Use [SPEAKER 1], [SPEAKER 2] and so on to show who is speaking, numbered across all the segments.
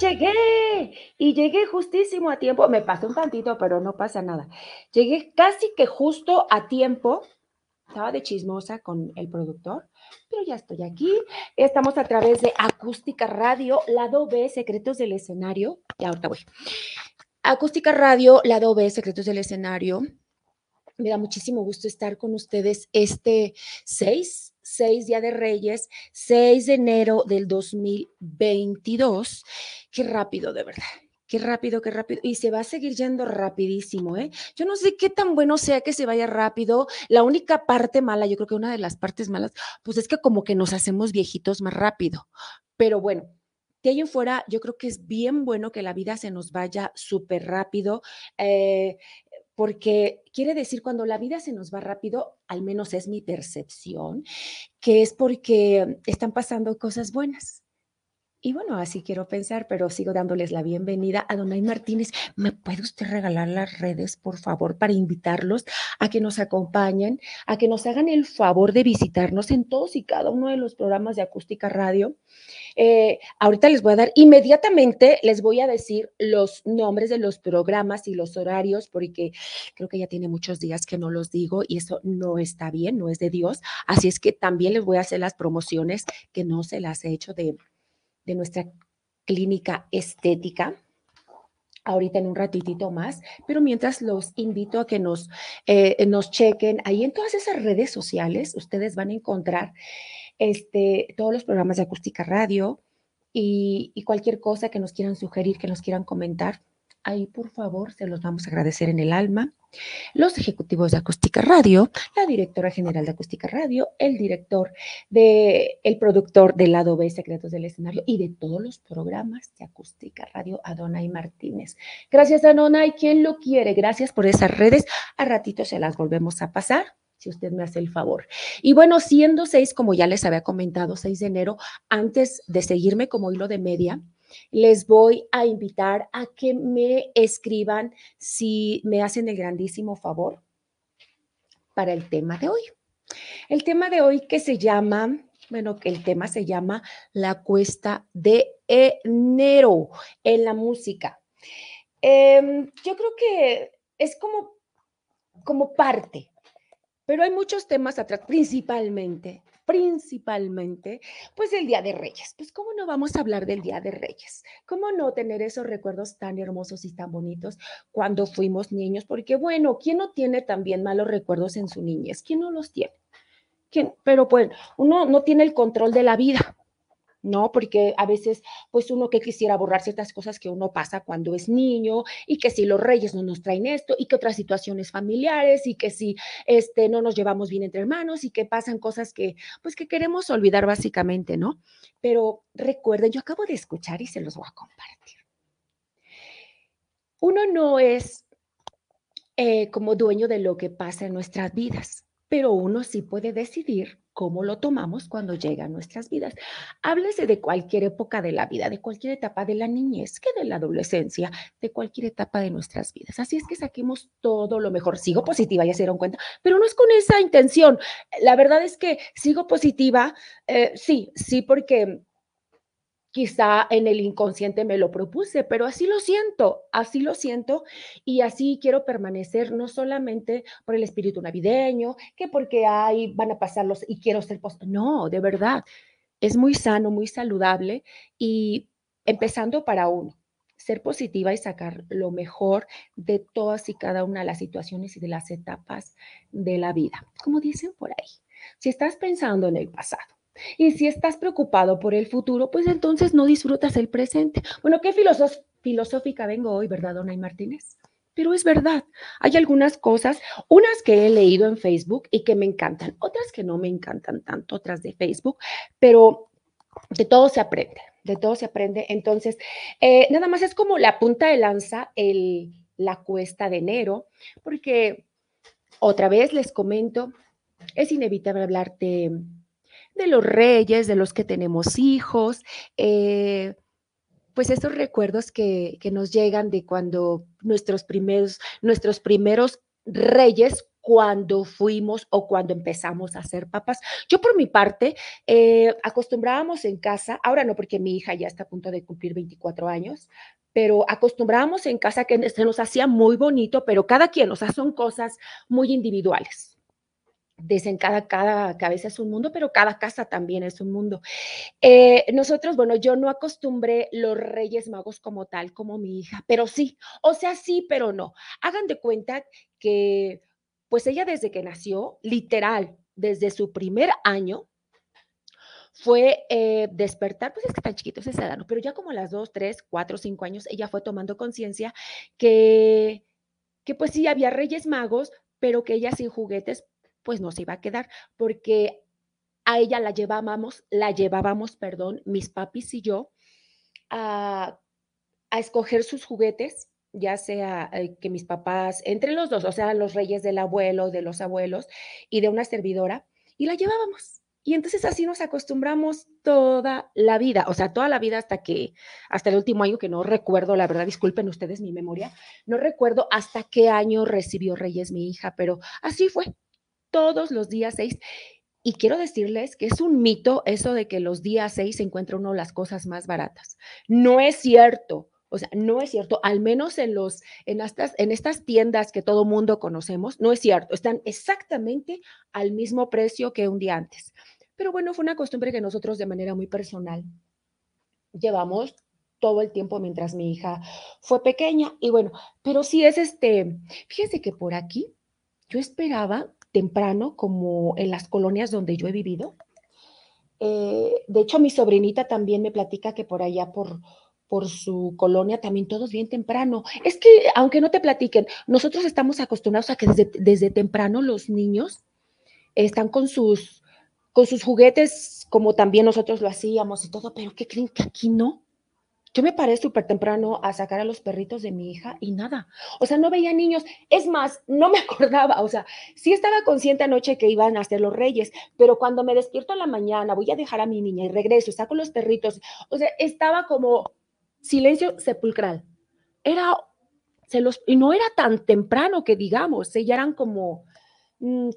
[SPEAKER 1] ¡Ya llegué! Y llegué justísimo a tiempo. Me pasó un tantito, pero no pasa nada. Llegué casi que justo a tiempo. Estaba de chismosa con el productor, pero ya estoy aquí. Estamos a través de Acústica Radio, lado B, Secretos del Escenario. Y ahorita voy. Acústica Radio, lado B, Secretos del Escenario. Me da muchísimo gusto estar con ustedes este 6, 6 Día de Reyes, 6 de enero del 2022. Qué rápido, de verdad. Qué rápido, qué rápido. Y se va a seguir yendo rapidísimo, ¿eh? Yo no sé qué tan bueno sea que se vaya rápido. La única parte mala, yo creo que una de las partes malas, pues es que como que nos hacemos viejitos más rápido. Pero bueno, de ahí en fuera, yo creo que es bien bueno que la vida se nos vaya súper rápido. Eh, porque quiere decir cuando la vida se nos va rápido, al menos es mi percepción, que es porque están pasando cosas buenas. Y bueno, así quiero pensar, pero sigo dándoles la bienvenida a Donay Martínez. ¿Me puede usted regalar las redes, por favor, para invitarlos a que nos acompañen, a que nos hagan el favor de visitarnos en todos y cada uno de los programas de Acústica Radio? Eh, ahorita les voy a dar, inmediatamente les voy a decir los nombres de los programas y los horarios, porque creo que ya tiene muchos días que no los digo y eso no está bien, no es de Dios. Así es que también les voy a hacer las promociones que no se las he hecho de de nuestra clínica estética ahorita en un ratitito más, pero mientras los invito a que nos, eh, nos chequen ahí en todas esas redes sociales, ustedes van a encontrar este, todos los programas de acústica radio y, y cualquier cosa que nos quieran sugerir, que nos quieran comentar, ahí por favor se los vamos a agradecer en el alma. Los ejecutivos de Acústica Radio, la directora general de Acústica Radio, el director de, el productor del lado B, Secretos del Escenario y de todos los programas de Acústica Radio, Adonai Martínez. Gracias, Adonai. ¿Quién lo quiere? Gracias por esas redes. A ratito se las volvemos a pasar si usted me hace el favor. Y bueno, siendo seis, como ya les había comentado, 6 de enero, antes de seguirme como hilo de media, les voy a invitar a que me escriban si me hacen el grandísimo favor para el tema de hoy. El tema de hoy que se llama, bueno, que el tema se llama la cuesta de enero en la música. Em, yo creo que es como, como parte, pero hay muchos temas atrás, principalmente principalmente, pues el Día de Reyes. Pues cómo no vamos a hablar del Día de Reyes? ¿Cómo no tener esos recuerdos tan hermosos y tan bonitos cuando fuimos niños? Porque bueno, ¿quién no tiene también malos recuerdos en su niñez? ¿Quién no los tiene? ¿Quién? Pero pues uno no tiene el control de la vida. ¿No? Porque a veces, pues uno que quisiera borrar ciertas cosas que uno pasa cuando es niño y que si los reyes no nos traen esto y que otras situaciones familiares y que si este, no nos llevamos bien entre hermanos y que pasan cosas que, pues que queremos olvidar básicamente, ¿no? Pero recuerden, yo acabo de escuchar y se los voy a compartir. Uno no es eh, como dueño de lo que pasa en nuestras vidas, pero uno sí puede decidir cómo lo tomamos cuando llega a nuestras vidas. Háblese de cualquier época de la vida, de cualquier etapa de la niñez, que de la adolescencia, de cualquier etapa de nuestras vidas. Así es que saquemos todo lo mejor. Sigo positiva, ya se dieron cuenta, pero no es con esa intención. La verdad es que sigo positiva, eh, sí, sí, porque quizá en el inconsciente me lo propuse, pero así lo siento, así lo siento y así quiero permanecer, no solamente por el espíritu navideño, que porque ahí van a pasarlos y quiero ser, no, de verdad, es muy sano, muy saludable y empezando para uno, ser positiva y sacar lo mejor de todas y cada una de las situaciones y de las etapas de la vida, como dicen por ahí. Si estás pensando en el pasado, y si estás preocupado por el futuro, pues entonces no disfrutas el presente. Bueno, qué filosófica vengo hoy, ¿verdad, Donay Martínez? Pero es verdad, hay algunas cosas, unas que he leído en Facebook y que me encantan, otras que no me encantan tanto, otras de Facebook, pero de todo se aprende, de todo se aprende. Entonces, eh, nada más es como la punta de lanza, el, la cuesta de enero, porque otra vez les comento, es inevitable hablar de, los reyes, de los que tenemos hijos, eh, pues esos recuerdos que, que, nos llegan de cuando nuestros primeros, nuestros primeros reyes cuando fuimos o cuando empezamos a ser papás. Yo por mi parte, eh, acostumbrábamos en casa, ahora no porque mi hija ya está a punto de cumplir 24 años, pero acostumbrábamos en casa que se nos hacía muy bonito, pero cada quien, o sea, son cosas muy individuales. Dicen cada, cada cabeza es un mundo, pero cada casa también es un mundo. Eh, nosotros, bueno, yo no acostumbré los Reyes Magos como tal, como mi hija, pero sí, o sea, sí, pero no. Hagan de cuenta que pues ella desde que nació, literal, desde su primer año, fue eh, despertar, pues es que tan chiquito ese edad, pero ya como a las dos, tres, cuatro, cinco años, ella fue tomando conciencia que, que pues sí, había reyes magos, pero que ella sin juguetes, pues no se iba a quedar, porque a ella la llevábamos, la llevábamos, perdón, mis papis y yo, a, a escoger sus juguetes ya sea eh, que mis papás, entre los dos, o sea, los reyes del abuelo, de los abuelos y de una servidora, y la llevábamos. Y entonces así nos acostumbramos toda la vida, o sea, toda la vida hasta que, hasta el último año, que no recuerdo, la verdad, disculpen ustedes mi memoria, no recuerdo hasta qué año recibió Reyes mi hija, pero así fue, todos los días seis. Y quiero decirles que es un mito eso de que los días seis se encuentra uno las cosas más baratas. No es cierto. O sea, no es cierto, al menos en, los, en, estas, en estas tiendas que todo mundo conocemos, no es cierto, están exactamente al mismo precio que un día antes. Pero bueno, fue una costumbre que nosotros de manera muy personal llevamos todo el tiempo mientras mi hija fue pequeña. Y bueno, pero sí es este, fíjense que por aquí yo esperaba temprano, como en las colonias donde yo he vivido. Eh, de hecho, mi sobrinita también me platica que por allá, por, por su colonia, también todos bien temprano. Es que, aunque no te platiquen, nosotros estamos acostumbrados a que desde, desde temprano los niños están con sus, con sus juguetes, como también nosotros lo hacíamos y todo, pero ¿qué creen que aquí no? Yo me paré súper temprano a sacar a los perritos de mi hija y nada. O sea, no veía niños. Es más, no me acordaba. O sea, sí estaba consciente anoche que iban a ser los reyes, pero cuando me despierto en la mañana, voy a dejar a mi niña y regreso, saco los perritos. O sea, estaba como silencio sepulcral. Era, se los, y no era tan temprano que digamos, ya eran como mm,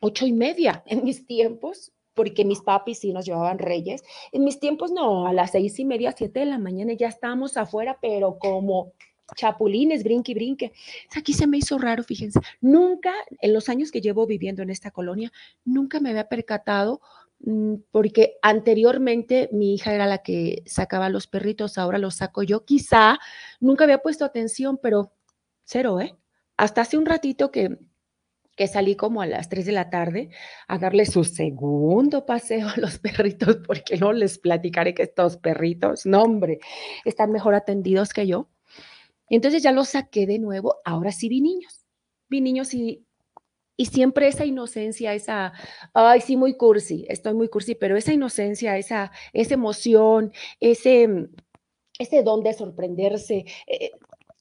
[SPEAKER 1] ocho y media en mis tiempos, porque mis papis sí nos llevaban reyes. En mis tiempos no, a las seis y media, siete de la mañana ya estábamos afuera, pero como chapulines, brinque brinque. Aquí se me hizo raro, fíjense. Nunca, en los años que llevo viviendo en esta colonia, nunca me había percatado Mm, porque anteriormente mi hija era la que sacaba los perritos, ahora los saco yo. Quizá nunca había puesto atención, pero cero, ¿eh? Hasta hace un ratito que, que salí como a las 3 de la tarde a darle su segundo paseo a los perritos, porque no les platicaré que estos perritos, no hombre, están mejor atendidos que yo. Entonces ya los saqué de nuevo, ahora sí vi niños. Vi niños y y siempre esa inocencia, esa, ay, sí, muy cursi, estoy muy cursi, pero esa inocencia, esa, esa emoción, ese, ese don de sorprenderse, eh,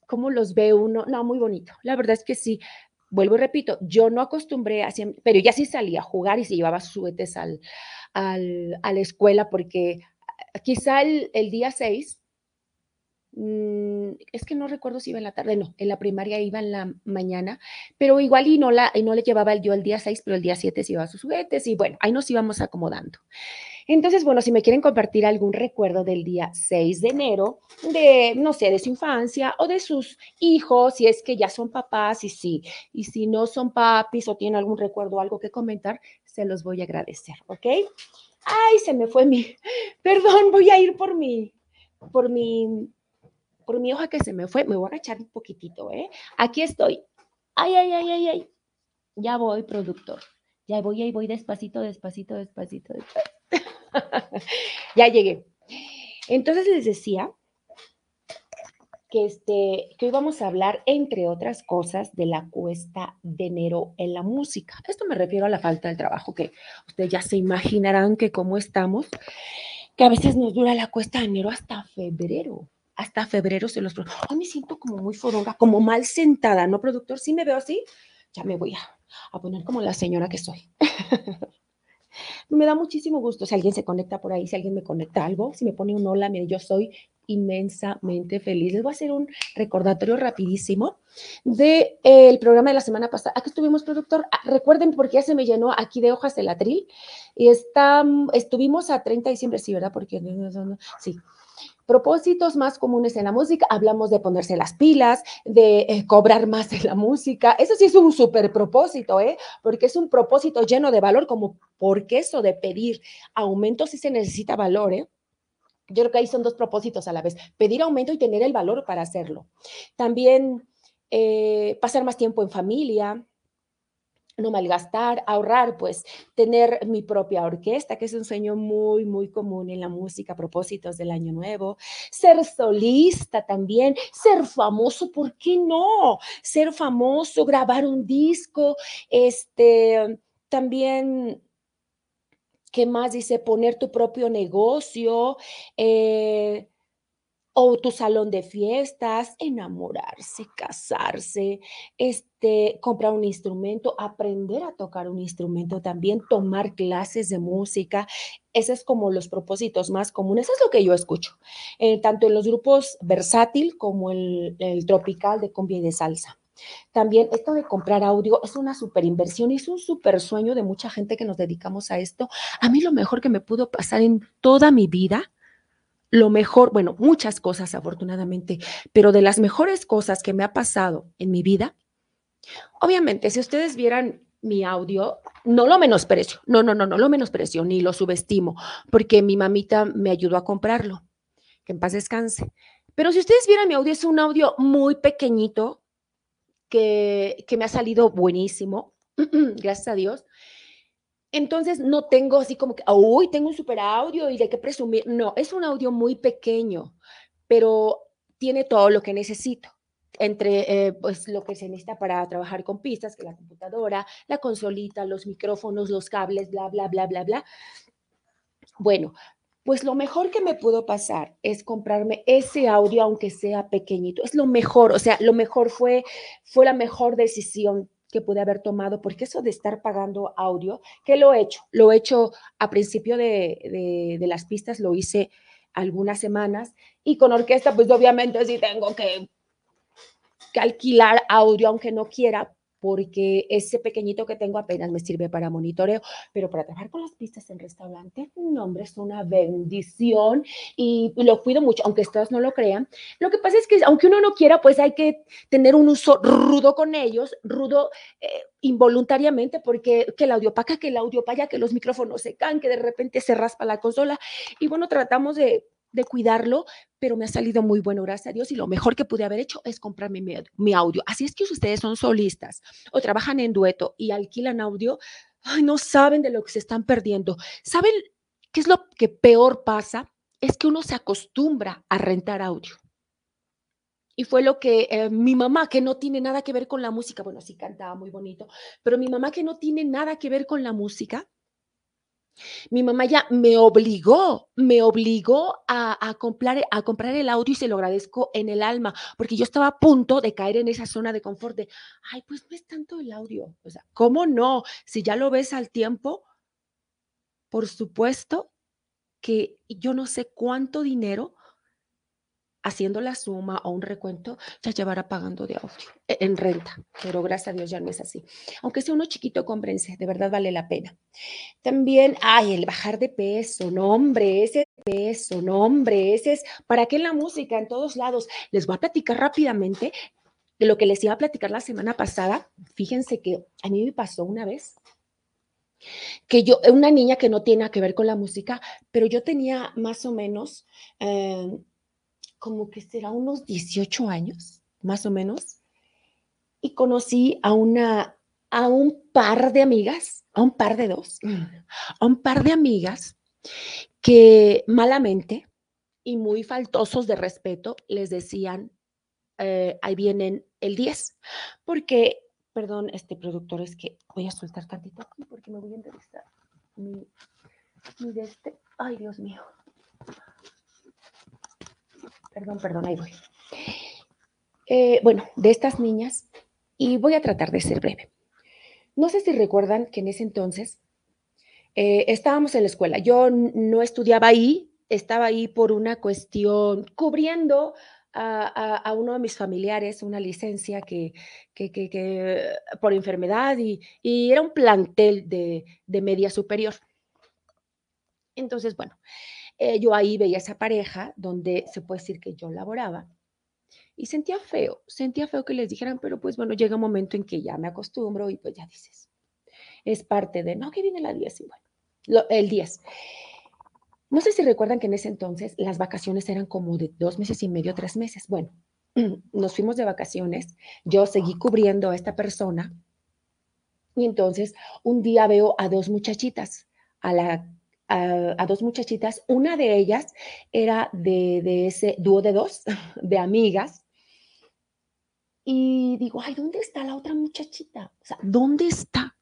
[SPEAKER 1] cómo los ve uno, no, muy bonito. La verdad es que sí, vuelvo y repito, yo no acostumbré a pero ya sí salía a jugar y se llevaba juguetes al, al, a la escuela porque quizá el, el día 6 Mm, es que no recuerdo si iba en la tarde, no, en la primaria iba en la mañana, pero igual y no, la, y no le llevaba yo el día 6, pero el día 7 se iba a sus juguetes y bueno, ahí nos íbamos acomodando. Entonces, bueno, si me quieren compartir algún recuerdo del día 6 de enero, de, no sé, de su infancia o de sus hijos, si es que ya son papás y sí, y si no son papis o tienen algún recuerdo o algo que comentar, se los voy a agradecer, ¿ok? Ay, se me fue mi, perdón, voy a ir por mi, por mi por mi hoja que se me fue, me voy a echar un poquitito, ¿eh? Aquí estoy. Ay, ay, ay, ay, ay. Ya voy, productor. Ya voy, ahí voy despacito, despacito, despacito, despacito. ya llegué. Entonces les decía que, este, que hoy vamos a hablar, entre otras cosas, de la cuesta de enero en la música. Esto me refiero a la falta del trabajo, que ustedes ya se imaginarán que cómo estamos que a veces nos dura la cuesta de enero hasta febrero. Hasta febrero se los... Hoy me siento como muy fodonga, como mal sentada, ¿no, productor? Si me veo así, ya me voy a, a poner como la señora que soy. me da muchísimo gusto si alguien se conecta por ahí, si alguien me conecta algo, si me pone un hola, mire, yo soy inmensamente feliz. Les voy a hacer un recordatorio rapidísimo del de, el programa de la semana pasada. Aquí estuvimos, productor. Ah, recuerden porque ya se me llenó aquí de hojas el atril. Y está, estuvimos a 30 de diciembre, sí, ¿verdad? Porque sí. Propósitos más comunes en la música, hablamos de ponerse las pilas, de eh, cobrar más en la música. Eso sí es un súper propósito, ¿eh? Porque es un propósito lleno de valor, como porque eso de pedir aumento sí se necesita valor, ¿eh? Yo creo que ahí son dos propósitos a la vez, pedir aumento y tener el valor para hacerlo. También eh, pasar más tiempo en familia, no malgastar, ahorrar, pues tener mi propia orquesta, que es un sueño muy, muy común en la música, propósitos del año nuevo, ser solista también, ser famoso, ¿por qué no? Ser famoso, grabar un disco, este, también ¿Qué más dice? Poner tu propio negocio eh, o tu salón de fiestas, enamorarse, casarse, este, comprar un instrumento, aprender a tocar un instrumento también, tomar clases de música. Esos es como los propósitos más comunes. Eso es lo que yo escucho, eh, tanto en los grupos versátil como el, el tropical de cumbia y de salsa. También esto de comprar audio es una super inversión es un super sueño de mucha gente que nos dedicamos a esto. A mí lo mejor que me pudo pasar en toda mi vida, lo mejor, bueno, muchas cosas afortunadamente, pero de las mejores cosas que me ha pasado en mi vida, obviamente, si ustedes vieran mi audio, no lo menosprecio, no, no, no, no lo menosprecio, ni lo subestimo, porque mi mamita me ayudó a comprarlo, que en paz descanse. Pero si ustedes vieran mi audio, es un audio muy pequeñito, que, me ha salido buenísimo, gracias a Dios. Entonces no tengo así como que, uy, tengo un super audio y de qué presumir. No, es un audio muy pequeño, pero tiene todo lo que necesito. Entre eh, pues lo que se necesita para trabajar con pistas, que la computadora, la consolita, los micrófonos, los cables, bla, bla, bla, bla, bla. Bueno, pues lo mejor que me pudo pasar es comprarme ese audio, aunque sea pequeñito. Es lo mejor, o sea, lo mejor fue, fue la mejor decisión que pude haber tomado, porque eso de estar pagando audio, que lo he hecho, lo he hecho a principio de, de las pistas, lo hice algunas semanas, y con orquesta, pues obviamente sí tengo que, que alquilar audio, aunque no quiera, porque ese pequeñito que tengo apenas me sirve para monitoreo, pero para trabajar con las pistas en restaurante, no, hombre, es una bendición y lo cuido mucho, aunque ustedes no lo crean. Lo que pasa es que aunque uno no quiera, pues hay que tener un uso rudo con ellos, rudo eh, involuntariamente, porque que el audio paca, que el audio paya, que los micrófonos se caen, que de repente se raspa la consola. Y bueno, tratamos de de cuidarlo, pero me ha salido muy bueno, gracias a Dios, y lo mejor que pude haber hecho es comprarme mi, audio. Así es que ustedes son solistas o trabajan en dueto y alquilan audio, ay, no saben de lo que se están perdiendo. ¿Saben qué es lo que peor pasa? Es que uno se acostumbra a rentar audio. Y fue lo que eh, mi mamá, que no tiene nada que ver con la música, bueno, sí cantaba muy bonito, pero mi mamá que no tiene nada que ver con la música, mi mamá ya me obligó, me obligó a, comprar, el audio y se lo agradezco en el alma, porque yo estaba a punto de caer en esa zona de confort de, ay, pues no es tanto el audio. O sea, ¿cómo no? Si ya lo ves al tiempo, por supuesto que yo no sé cuánto dinero haciendo la suma o un recuento, ya llevará pagando de audio e, en renta, pero gracias a Dios ya no es así. Aunque sea uno chiquito, cómprense, de verdad vale la pena. También, ay, el bajar de peso, no hombre, ese peso, no hombre, ese es, ¿para qué la música en todos lados? Les voy a platicar rápidamente de lo que les iba a platicar la semana pasada. Fíjense que a mí me pasó una vez que yo, una niña que no tiene que ver con la música, pero yo tenía más o menos eh, como que será unos 18 años, más o menos, y conocí a una, a un par de amigas, a un par de dos, a un par de amigas que malamente y muy faltosos de respeto les decían, eh, ahí vienen el 10, porque, perdón, este productor, es que voy a soltar tantito aquí porque me voy a entrevistar. Mi, mi de este, ay Dios mío, Perdón, perdón, ahí voy. Eh, bueno, de estas niñas, y voy a tratar de ser breve. No sé si recuerdan que en ese entonces eh, estábamos en la escuela. Yo no estudiaba ahí, estaba ahí por una cuestión, cubriendo a, uno de mis familiares una licencia que, por enfermedad y, era un plantel de, media superior. Entonces, bueno, eh, yo ahí veía esa pareja donde se puede decir que yo laboraba y sentía feo, sentía feo que les dijeran, pero pues bueno, llega un momento en que ya me acostumbro y pues ya dices, es parte de, no, que viene la 10 y bueno, el 10. No sé si recuerdan que en ese entonces las vacaciones eran como de dos meses y medio, tres meses. Bueno, nos fuimos de vacaciones, yo seguí cubriendo a esta persona y entonces un día veo a dos muchachitas, a, la, a, dos muchachitas, una de ellas era de, de ese dúo de dos, de amigas, y digo, ay, ¿dónde está la otra muchachita? O sea, ¿dónde está?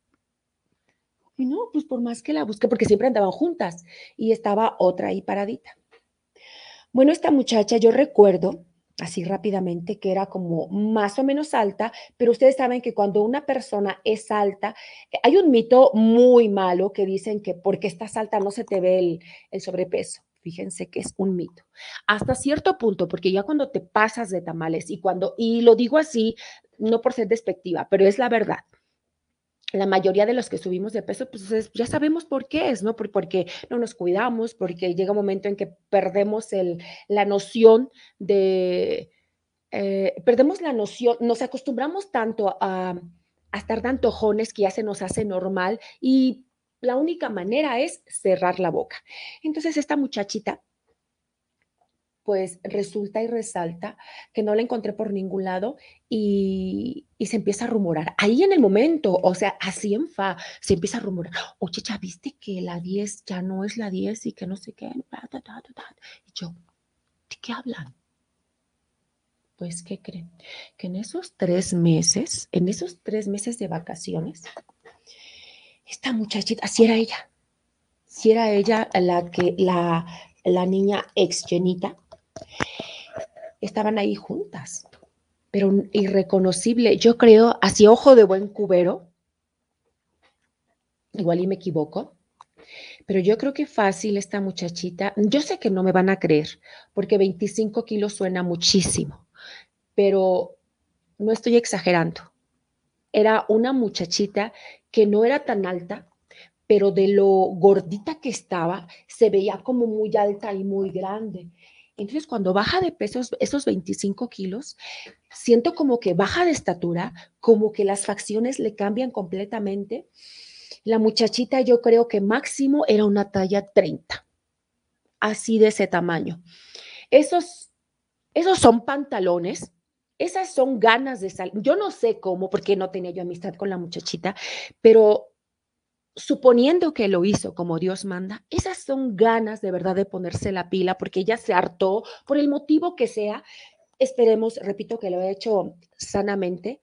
[SPEAKER 1] Y no, pues por más que la busque, porque siempre andaban juntas y estaba otra ahí paradita. Bueno, esta muchacha yo recuerdo así rápidamente que era como más o menos alta, pero ustedes saben que cuando una persona es alta, eh, hay un mito muy malo que dicen que porque estás alta no se te ve el, el sobrepeso. Fíjense que es un mito. Hasta cierto punto, porque ya cuando te pasas de tamales y cuando, y lo digo así, no por ser despectiva, pero es la verdad la mayoría de los que subimos de peso, pues ya sabemos por qué es, ¿no? porque no nos cuidamos, porque llega un momento en que perdemos el, la noción de, eh, perdemos la noción, nos acostumbramos tanto a, estar de antojones que ya se nos hace normal y la única manera es cerrar la boca. Entonces esta muchachita pues resulta y resalta que no la encontré por ningún lado y, se empieza a rumorar. Ahí en el momento, o sea, así en fa, se empieza a rumorar, oye, ya viste que la 10 ya no es la 10 y que no sé qué. Y yo, ¿de qué hablan? Pues, ¿qué creen? Que en esos tres meses, en esos tres meses de vacaciones, esta muchachita, así era ella, si era ella la que, la, la niña ex llenita, estaban ahí juntas, pero irreconocible. Yo creo, así ojo de buen cubero, igual y me equivoco, pero yo creo que fácil esta muchachita, yo sé que no me van a creer, porque 25 kilos suena muchísimo, pero no estoy exagerando. Era una muchachita que no era tan alta, pero de lo gordita que estaba, se veía como muy alta y muy grande. Entonces, cuando baja de peso esos 25 kilos, siento como que baja de estatura, como que las facciones le cambian completamente. La muchachita yo creo que máximo era una talla 30, así de ese tamaño. Esos, esos son pantalones, esas son ganas de salir. Yo no sé cómo, porque no tenía yo amistad con la muchachita, pero suponiendo que lo hizo como Dios manda, esas son ganas de verdad de ponerse la pila porque ella se hartó por el motivo que sea. Esperemos, repito, que lo he hecho sanamente,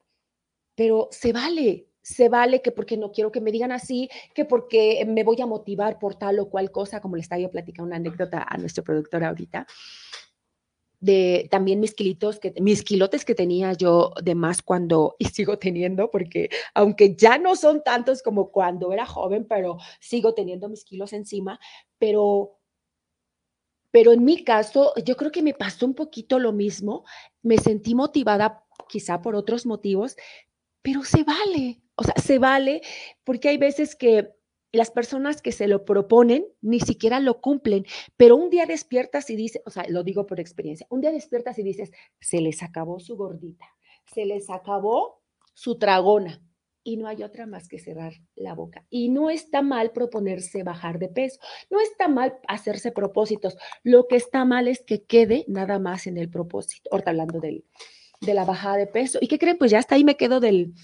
[SPEAKER 1] pero se vale, se vale que porque no quiero que me digan así, que porque me voy a motivar por tal o cual cosa, como le estaba yo platicando una anécdota a nuestro productor ahorita de también mis kilitos, que, mis kilotes que tenía yo de más cuando, y sigo teniendo, porque aunque ya no son tantos como cuando era joven, pero sigo teniendo mis kilos encima, pero, pero en mi caso, yo creo que me pasó un poquito lo mismo, me sentí motivada quizá por otros motivos, pero se vale, o sea, se vale porque hay veces que las personas que se lo proponen ni siquiera lo cumplen, pero un día despiertas y dices, o sea, lo digo por experiencia, un día despiertas y dices, se les acabó su gordita, se les acabó su tragona y no hay otra más que cerrar la boca. Y no está mal proponerse bajar de peso, no está mal hacerse propósitos, lo que está mal es que quede nada más en el propósito, ahorita hablando del, de la bajada de peso. ¿Y qué creen? Pues ya hasta ahí me quedo del,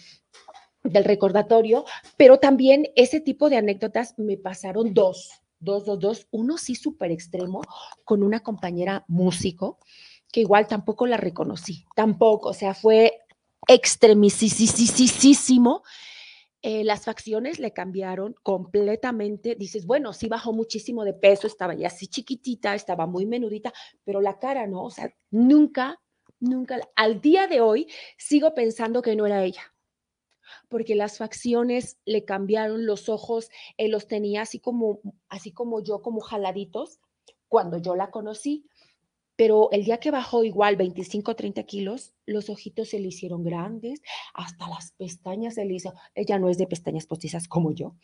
[SPEAKER 1] del recordatorio, pero también ese tipo de anécdotas me pasaron dos, dos, dos, dos. Uno sí súper extremo con una compañera músico que igual tampoco la reconocí, tampoco, o sea, fue extremisísimo. eh, las facciones le cambiaron completamente. Dices, bueno, sí bajó muchísimo de peso, estaba ya así chiquitita, estaba muy menudita, pero la cara no, o sea, nunca, nunca, al día de hoy sigo pensando que no era ella, porque las facciones le cambiaron los ojos, él los tenía así como, así como yo, como jaladitos, cuando yo la conocí. Pero el día que bajó igual 25 o 30 kilos, los ojitos se le hicieron grandes, hasta las pestañas se le hizo, ella no es de pestañas postizas como yo,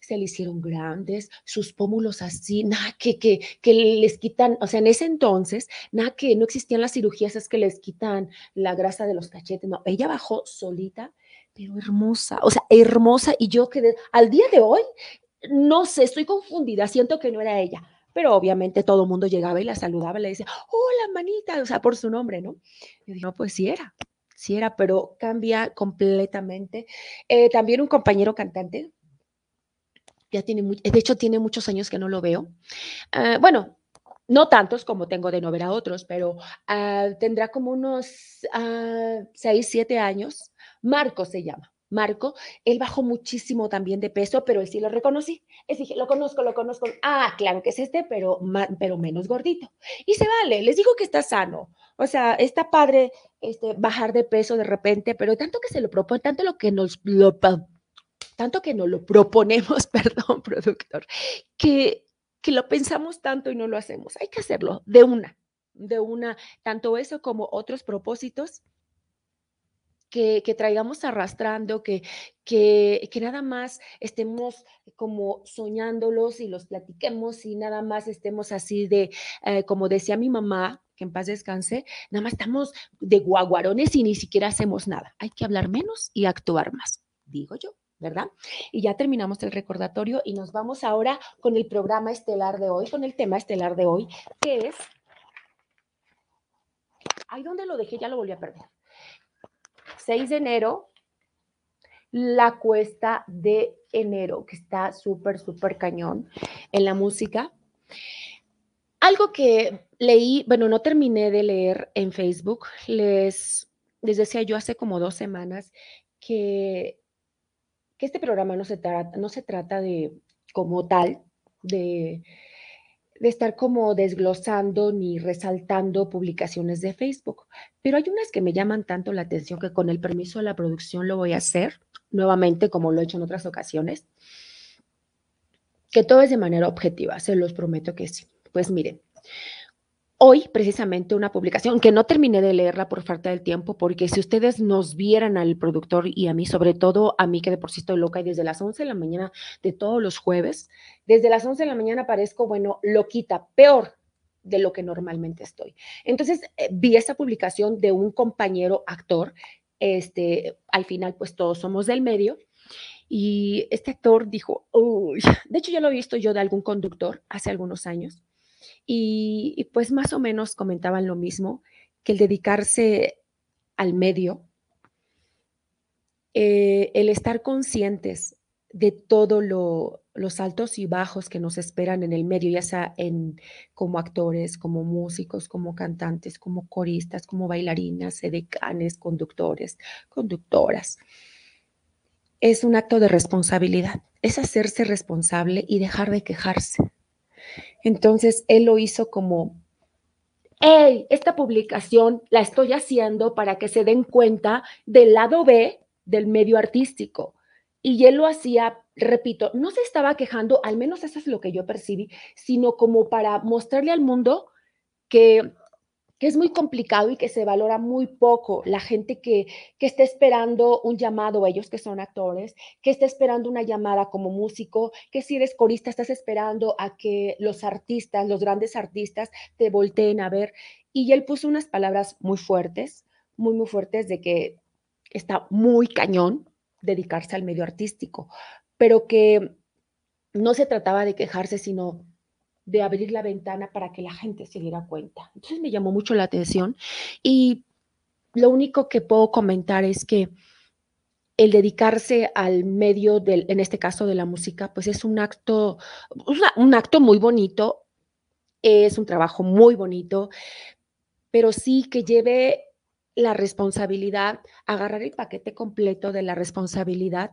[SPEAKER 1] se le hicieron grandes, sus pómulos así, nada que, que, que les quitan, o sea, en ese entonces, nada que no existían las cirugías, es que les quitan la grasa de los cachetes, no, ella bajó solita, pero hermosa, o sea, hermosa, y yo quedé, al día de hoy, no sé, estoy confundida, siento que no era ella, pero obviamente todo el mundo llegaba y la saludaba y le decía, hola manita, o sea, por su nombre, ¿no? Yo digo, no, pues sí era, sí era, pero cambia completamente. Eh, también un compañero cantante, ya tiene, de hecho tiene muchos años que no lo veo. Ah, bueno, no tantos como tengo de no ver a otros, pero ah, tendrá como unos uh, seis, siete años. Marco se llama. Marco, él bajó muchísimo también de peso, pero él sí lo reconocí. Es dije, lo conozco, lo conozco. Ah, claro que es este, pero, pero menos gordito. Y se vale, les digo que está sano. O sea, está padre este, bajar de peso de repente, pero tanto que se lo propone, tanto lo que nos lo, tanto que nos lo proponemos, perdón, productor, que, que lo pensamos tanto y no lo hacemos. Hay que hacerlo de una, de una, tanto eso como otros propósitos que, traigamos arrastrando, que, que, que, nada más estemos como soñándolos y los platiquemos y nada más estemos así de, eh, como decía mi mamá, que en paz descanse, nada más estamos de guaguarones y ni siquiera hacemos nada. Hay que hablar menos y actuar más, digo yo. ¿verdad? Y ya terminamos el recordatorio y nos vamos ahora con el programa estelar de hoy, con el tema estelar de hoy, que es... Ahí donde lo dejé, ya lo volví a perder. 6 de enero, la cuesta de enero, que está súper, súper cañón en la música. Algo que leí, bueno, no terminé de leer en Facebook, les, les decía yo hace como dos semanas que, que este programa no se, trata, no se trata de como tal, de de estar como desglosando ni resaltando publicaciones de Facebook, pero hay unas que me llaman tanto la atención que con el permiso de la producción lo voy a hacer nuevamente como lo he hecho en otras ocasiones, que todo es de manera objetiva, se los prometo que sí. Pues miren, hoy precisamente una publicación que no terminé de leerla por falta del tiempo, porque si ustedes nos vieran al productor y a mí, sobre todo a mí que de por sí estoy loca y desde las 11 de la mañana de todos los jueves, desde las 11 de la mañana parezco, bueno, loquita, peor de lo que normalmente estoy. Entonces eh, vi esa publicación de un compañero actor, este, al final pues todos somos del medio, y este actor dijo, uy, de hecho ya lo he visto yo de algún conductor hace algunos años, y, pues más o menos comentaban lo mismo, que el dedicarse al medio, eh, el estar conscientes de todo los altos y bajos que nos esperan en el medio, ya sea en, como actores, como músicos, como cantantes, como coristas, como bailarinas, edecanes, conductores, conductoras. Es un acto de responsabilidad, es hacerse responsable y dejar de quejarse. Entonces, él lo hizo como, hey, esta publicación la estoy haciendo para que se den cuenta del lado B del medio artístico. Y él lo hacía, repito, no se estaba quejando, al menos eso es lo que yo percibí, sino como para mostrarle al mundo que es muy complicado y que se valora muy poco la gente que, que está esperando un llamado, ellos que son actores, que está esperando una llamada como músico, que si eres corista estás esperando a que los artistas, los grandes artistas te volteen a ver. Y él puso unas palabras muy fuertes, muy, muy fuertes de que está muy cañón dedicarse al medio artístico, pero que no se trataba de quejarse, sino de abrir la ventana para que la gente se diera cuenta. Entonces me llamó mucho la atención y lo único que puedo comentar es que el dedicarse al medio del, en este caso de la música, pues es un acto, un acto muy bonito, es un trabajo muy bonito, pero sí que lleve la responsabilidad, agarrar el paquete completo de la responsabilidad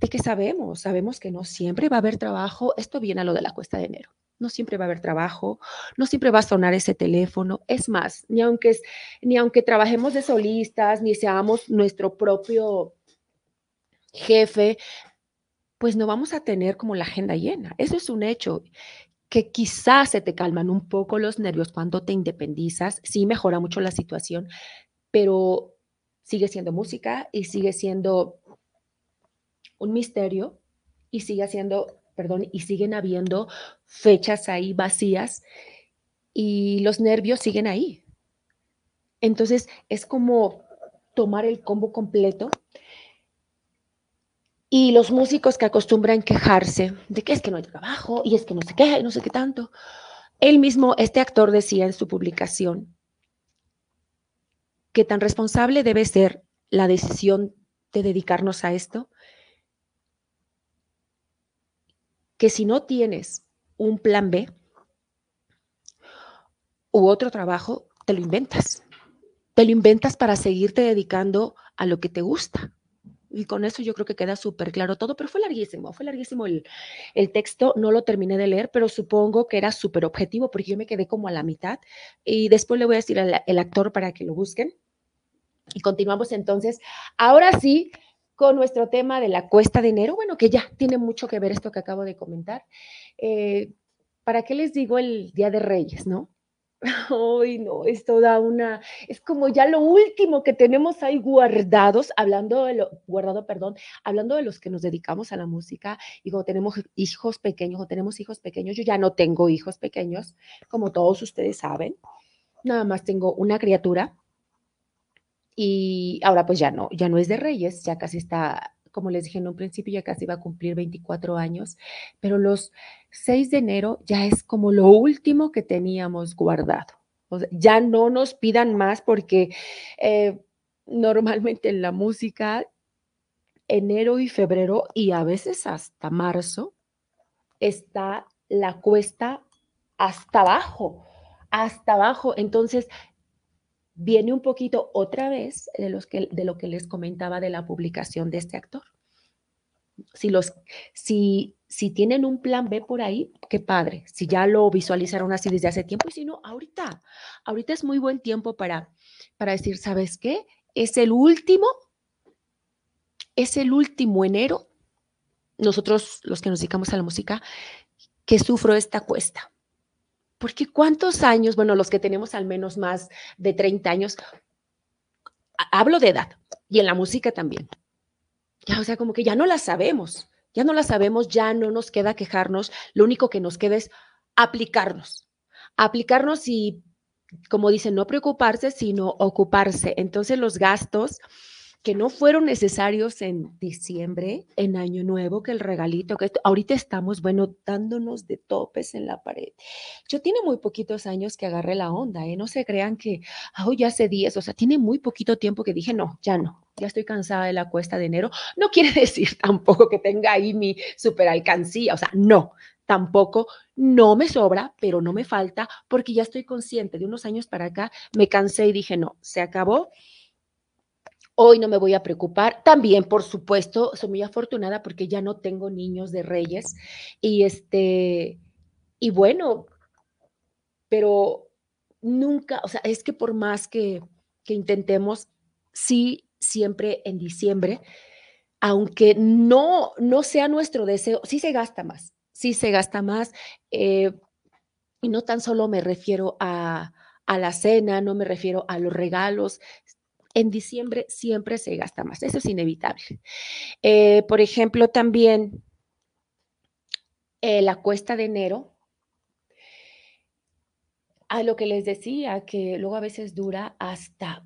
[SPEAKER 1] de que sabemos, sabemos que no siempre va a haber trabajo. Esto viene a lo de la cuesta de enero. No siempre va a haber trabajo, no siempre va a sonar ese teléfono. Es más, ni aunque, ni aunque trabajemos de solistas, ni seamos nuestro propio jefe, pues no vamos a tener como la agenda llena. Eso es un hecho que quizás se te calman un poco los nervios cuando te independizas, sí mejora mucho la situación, pero sigue siendo música y sigue siendo un misterio y sigue siendo, perdón, y siguen habiendo fechas ahí vacías y los nervios siguen ahí. Entonces es como tomar el combo completo y los músicos que acostumbran quejarse de que es que no hay trabajo y es que no sé qué, no sé qué tanto. Él mismo, este actor decía en su publicación que tan responsable debe ser la decisión de dedicarnos a esto, que si no tienes un plan B u otro trabajo, te lo inventas. Te lo inventas para seguirte dedicando a lo que te gusta. Y con eso yo creo que queda súper claro todo, pero fue larguísimo, fue larguísimo el, texto, no lo terminé de leer, pero supongo que era súper objetivo porque yo me quedé como a la mitad y después le voy a decir al actor para que lo busquen. Y continuamos entonces, ahora sí, con nuestro tema de la cuesta de enero, bueno, que ya tiene mucho que ver esto que acabo de comentar. Eh, ¿Para qué les digo el Día de Reyes, no? Ay, no, esto da una, es como ya lo último que tenemos ahí guardados, hablando de lo, guardado, perdón, hablando de los que nos dedicamos a la música y como tenemos hijos pequeños o tenemos hijos pequeños, yo ya no tengo hijos pequeños, como todos ustedes saben, nada más tengo una criatura y ahora pues ya no, ya no es de Reyes, ya casi está como les dije en un principio, ya casi va a cumplir 24 años, pero los 6 de enero ya es como lo último que teníamos guardado. ya no nos pidan más porque eh, normalmente en la música, enero y febrero y a veces hasta marzo, está la cuesta hasta abajo, hasta abajo. Entonces, viene un poquito otra vez de, lo que les comentaba de la publicación de este actor. Si, los, si, si tienen un plan B por ahí, qué padre. Si ya lo visualizaron así desde hace tiempo, y si no, ahorita, ahorita es muy buen tiempo para, para decir, ¿sabes qué? Es el último, es el último enero, nosotros los que nos dedicamos a la música, que sufro esta cuesta porque cuántos años, bueno, los que tenemos al menos más de 30 años, hablo de edad y en la música también. Ya, o sea, como que ya no la sabemos, ya no la sabemos, ya no nos queda quejarnos, lo único que nos queda es aplicarnos, aplicarnos y, como dicen, no preocuparse, sino ocuparse. Entonces los gastos que no fueron necesarios en diciembre, en Año Nuevo, que el regalito, que ahorita estamos, bueno, dándonos de topes en la pared. Yo tiene muy poquitos años que agarré la onda, ¿eh? No se crean que, oh, ya hace 10, o sea, tiene muy poquito tiempo que dije, no, ya no, ya estoy cansada de la cuesta de enero. No quiere decir tampoco que tenga ahí mi super alcancía, o sea, no, tampoco no me sobra, pero no me falta, porque ya estoy consciente de unos años para acá, me cansé y dije, no, se acabó Hoy no me voy a preocupar. También, por supuesto, soy muy afortunada porque ya no tengo niños de reyes. Y este, y bueno, pero nunca, o sea, es que por más que, que intentemos, sí, siempre en diciembre, aunque no, no sea nuestro deseo, sí se gasta más, sí se gasta más. Eh, y no tan solo me refiero a, a la cena, no me refiero a los regalos, en diciembre siempre se gasta más, eso es inevitable. Eh, por ejemplo, también eh, la cuesta de enero, a lo que les decía, que luego a veces dura hasta,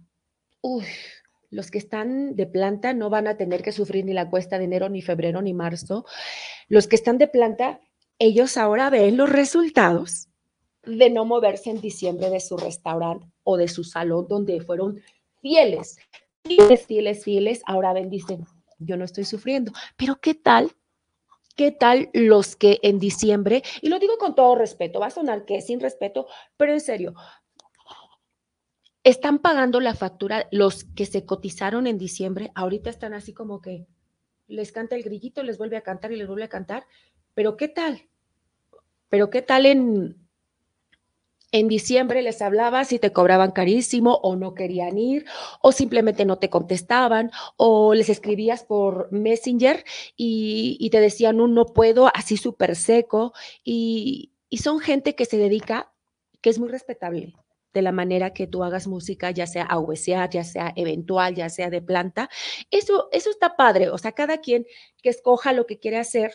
[SPEAKER 1] los que están de planta no van a tener que sufrir ni la cuesta de enero, ni febrero, ni marzo. Los que están de planta, ellos ahora ven los resultados de no moverse en diciembre de su restaurante o de su salón donde fueron fieles, fieles, fieles, fieles, ahora ven, dicen, yo no estoy sufriendo. Pero ¿qué tal? ¿Qué tal los que en diciembre, y lo digo con todo respeto, va a sonar que sin respeto, pero en serio, están pagando la factura, los que se cotizaron en diciembre, ahorita están así como que les canta el grillito, les vuelve a cantar y les vuelve a cantar, pero ¿qué tal? Pero ¿qué tal en, en diciembre les hablaba si te cobraban carísimo o no querían ir o simplemente no te contestaban o les escribías por Messenger y, te decían un no puedo así súper seco y, y son gente que se dedica, que es muy respetable de la manera que tú hagas música, ya sea a ya sea eventual, ya sea de planta. Eso, eso está padre, o sea, cada quien que escoja lo que quiere hacer,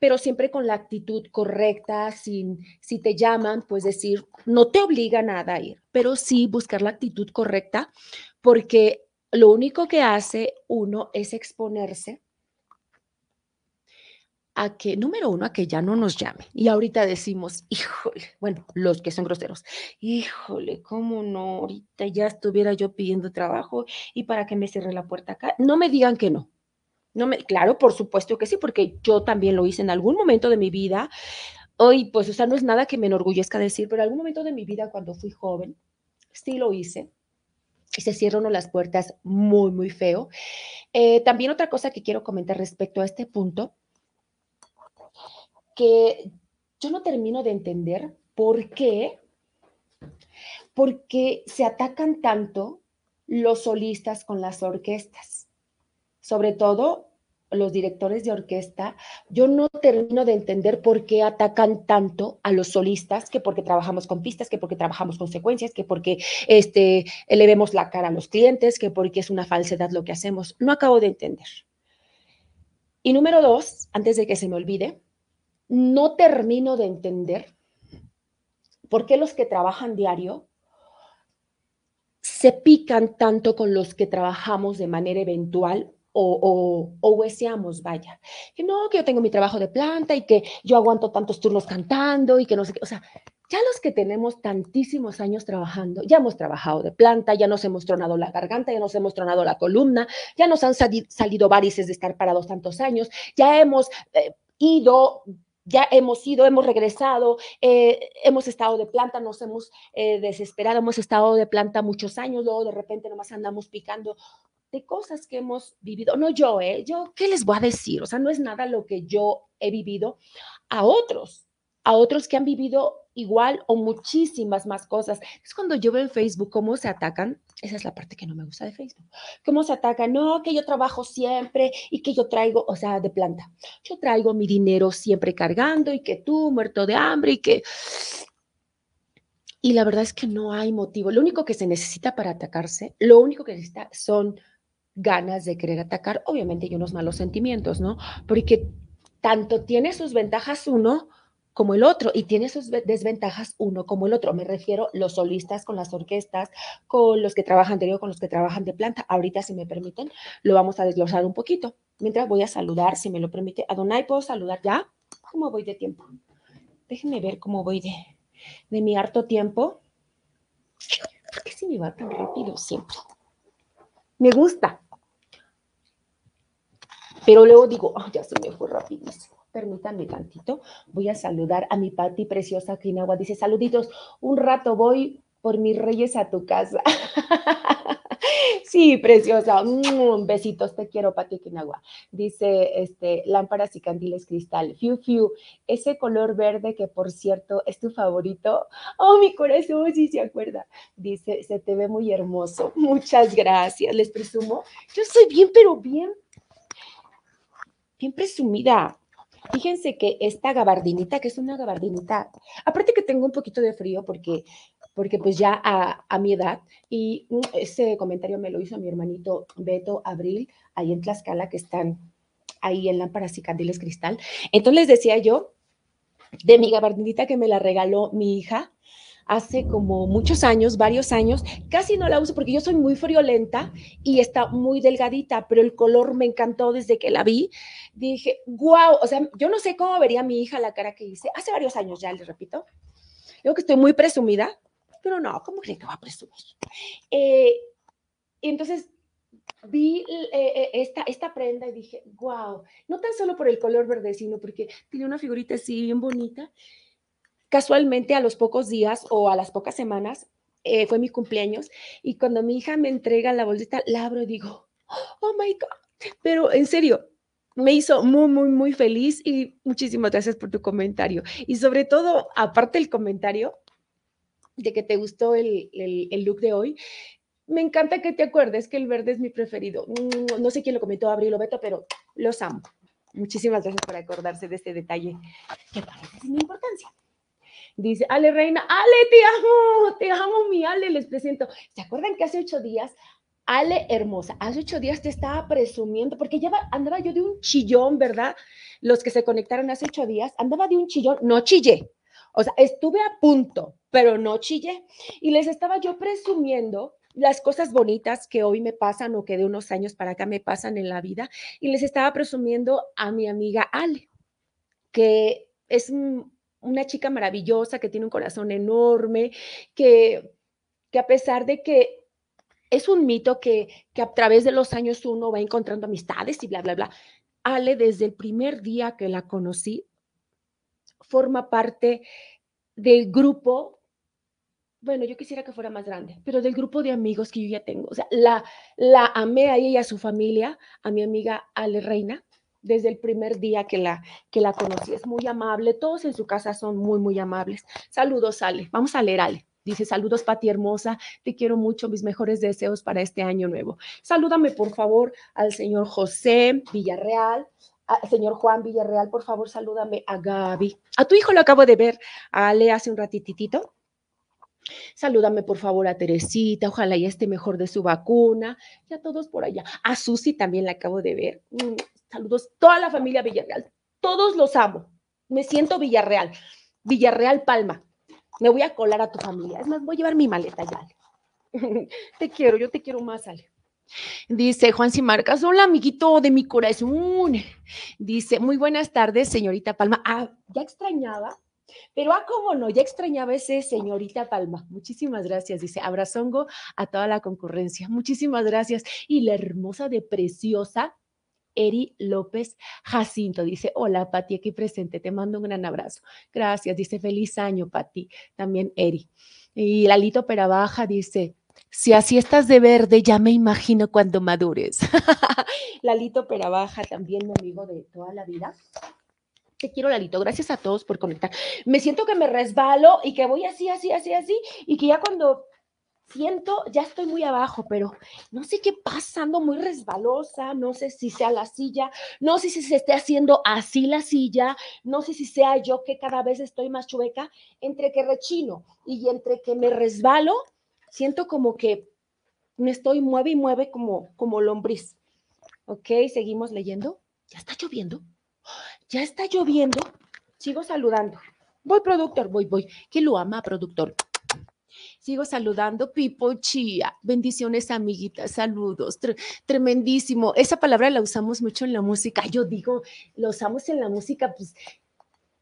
[SPEAKER 1] pero siempre con la actitud correcta, sin, si te llaman, pues decir, no te obliga nada a ir, pero sí buscar la actitud correcta, porque lo único que hace uno es exponerse a que, número uno, a que ya no nos llame. Y ahorita decimos, híjole, bueno, los que son groseros, híjole, ¿cómo no? Ahorita ya estuviera yo pidiendo trabajo y para que me cierre la puerta acá. No me digan que no. No claro, por supuesto que sí, porque yo también lo hice en algún momento de mi vida. Hoy, pues, o sea, no es nada que me enorgullezca decir, pero en algún momento de mi vida, cuando fui joven, sí lo hice. Y se cierran las puertas muy, muy feo. Eh, también otra cosa que quiero comentar respecto a este punto que yo no termino de entender por qué, porque se atacan tanto los solistas con las orquestas, sobre todo los directores de orquesta, yo no termino de entender por qué atacan tanto a los solistas, que porque trabajamos con pistas, que porque trabajamos con secuencias, que porque este, le vemos la cara a los clientes, que porque es una falsedad lo que hacemos. No acabo de entender. Y número dos, antes de que se me olvide, no termino de entender por qué los que trabajan diario se pican tanto con los que trabajamos de manera eventual o, o, hueseamos, vaya. Que no, que yo tengo mi trabajo de planta y que yo aguanto tantos turnos cantando y que no sé qué. O sea, ya los que tenemos tantísimos años trabajando, ya hemos trabajado de planta, ya nos hemos tronado la garganta, ya nos hemos tronado la columna, ya nos han salido varices de estar parados tantos años, ya hemos eh, ido ya hemos ido, hemos regresado, eh, hemos estado de planta, nos hemos eh, desesperado, hemos estado de planta muchos años, luego de repente nomás andamos picando de cosas que hemos vivido. No yo, ¿eh? Yo, ¿qué les voy a decir? O sea, no es nada lo que yo he vivido a otros, a otros que han vivido igual o muchísimas más cosas. Es cuando yo veo en Facebook cómo se atacan, esa es la parte que no me gusta de Facebook, cómo se atacan, no, que yo trabajo siempre y que yo traigo, o sea, de planta, yo traigo mi dinero siempre cargando y que tú muerto de hambre y que... Y la verdad es que no hay motivo. Lo único que se necesita para atacarse, lo único que necesita son ganas de querer atacar, obviamente y unos malos sentimientos, ¿no? Porque tanto tiene sus ventajas uno como el otro y tiene sus desventajas uno como el otro. Me refiero los solistas con las orquestas, con los que trabajan de con los que trabajan de planta. Ahorita, si me permiten, lo vamos a desglosar un poquito. Mientras voy a saludar, si me lo permite. Adonai, ¿puedo saludar ya? ¿Cómo voy de tiempo? Déjenme ver cómo voy de, de mi harto tiempo. ¿Por qué se me va tan rápido siempre? Me gusta. Pero luego digo, ya se me fue rapidísimo. Permítanme tantito. Voy a saludar a mi Pati preciosa Quinagua. Dice, saluditos, un rato voy por mis reyes a tu casa. sí, preciosa. Besitos, te quiero, Pati Quinagua. Dice, este, lámparas y candiles cristal. Fiu, fiu. Ese color verde que, por cierto, es tu favorito. Oh, mi corazón, sí se acuerda. Dice, se te ve muy hermoso. Muchas gracias. Les presumo. Yo soy bien, pero bien, bien presumida. Fíjense que esta gabardinita, que es una gabardinita, aparte que tengo un poquito de frío porque, porque pues ya a, mi edad, y ese comentario me lo hizo mi hermanito Beto Abril, ahí en Tlaxcala, que están ahí en lámparas y candiles cristal. Entonces les decía yo de mi gabardinita que me la regaló mi hija, hace como muchos años, varios años, casi no la uso porque yo soy muy friolenta y está muy delgadita, pero el color me encantó desde que la vi. Dije, wow, o sea, yo no sé cómo vería mi hija la cara que hice, hace varios años ya, les repito. Creo que estoy muy presumida, pero no, ¿cómo creen que va a presumir? Eh, entonces vi eh, eh, esta, esta prenda y dije, wow, no tan solo por el color verde, sino porque tiene una figurita así bien bonita casualmente a los pocos días o a las pocas semanas eh, fue mi cumpleaños y cuando mi hija me entrega la bolsita, la abro y digo, oh my God, pero en serio, me hizo muy, muy, muy feliz y muchísimas gracias por tu comentario. Y sobre todo, aparte del comentario de que te gustó el, el, look de hoy, me encanta que te acuerdes que el verde es mi preferido. No sé quién lo comentó, Abril o Beto, pero los amo. Muchísimas gracias por acordarse de este detalle que parece sin importancia. Dice, Ale Reina, Ale, te amo, te amo, mi Ale, les presento. ¿Se acuerdan que hace ocho días Ale hermosa, hace ocho días te estaba presumiendo, porque ya andaba yo de un chillón, ¿verdad? Los que se conectaron hace ocho días, andaba de un chillón, no chillé. O sea, estuve a punto, pero no chillé. Y les estaba yo presumiendo las cosas bonitas que hoy me pasan o que de unos años para acá me pasan en la vida. Y les estaba presumiendo a mi amiga Ale, que es una chica maravillosa, que tiene un corazón enorme, que, que a pesar de que es un mito que, a través de los años uno va encontrando amistades y bla, bla, bla. Ale, desde el primer día que la conocí, forma parte del grupo, bueno, yo quisiera que fuera más grande, pero del grupo de amigos que yo ya tengo. O sea, la, la amé a ella y a su familia, a mi amiga Ale Reina, desde el primer día que la, que la conocí. Es muy amable, todos en su casa son muy, muy amables. Saludos, Ale. Vamos a leer, Ale. Dice, saludos Pati hermosa, te quiero mucho, mis mejores deseos para este año nuevo. Salúdame por favor al señor José Villarreal, al señor Juan Villarreal, por favor salúdame a Gaby. A tu hijo lo acabo de ver, a Ale hace un ratitito. Salúdame por favor a Teresita, ojalá ya esté mejor de su vacuna, y a todos por allá. A Susi también la acabo de ver. Saludos, toda la familia Villarreal, todos los amo. Me siento Villarreal, Villarreal Palma. Me voy a colar a tu familia. Es más, voy a llevar mi maleta ya. te quiero, yo te quiero más, Ale. Dice Juan Simarcas, hola amiguito de mi corazón. Dice, muy buenas tardes, señorita Palma. Ah, ya extrañaba, pero ah, cómo no, ya extrañaba ese señorita Palma. Muchísimas gracias. Dice, abrazongo a toda la concurrencia. Muchísimas gracias. Y la hermosa de preciosa Eri López Jacinto. Dice, hola Pati, aquí presente, te mando un gran abrazo. Gracias, dice, feliz año Pati, también Eri. Y Lalito Perabaja dice, si así estás de verde, ya me imagino cuando madures. Lalito Perabaja, también mi amigo de toda la vida. Te quiero, Lalito. Gracias a todos por conectar. Me siento que me resbalo y que voy así, así, así, así, y que ya cuando siento, ya estoy muy abajo, pero no sé qué pasando, muy resbalosa, no sé si sea la silla, no sé si se esté haciendo así la silla, no sé si sea yo que cada vez estoy más chueca, entre que rechino y entre que me resbalo, siento como que me estoy mueve y mueve como, como lombriz. Ok, seguimos leyendo. ¿Ya está lloviendo? ¿Ya está lloviendo? Sigo saludando. Voy, productor, voy, voy. ¿Qué lo ama, productor? Sigo saludando, Pipo Chía. Bendiciones, amiguitas. Saludos. tremendísimo. Esa palabra la usamos mucho en la música. Yo digo, la usamos en la música, pues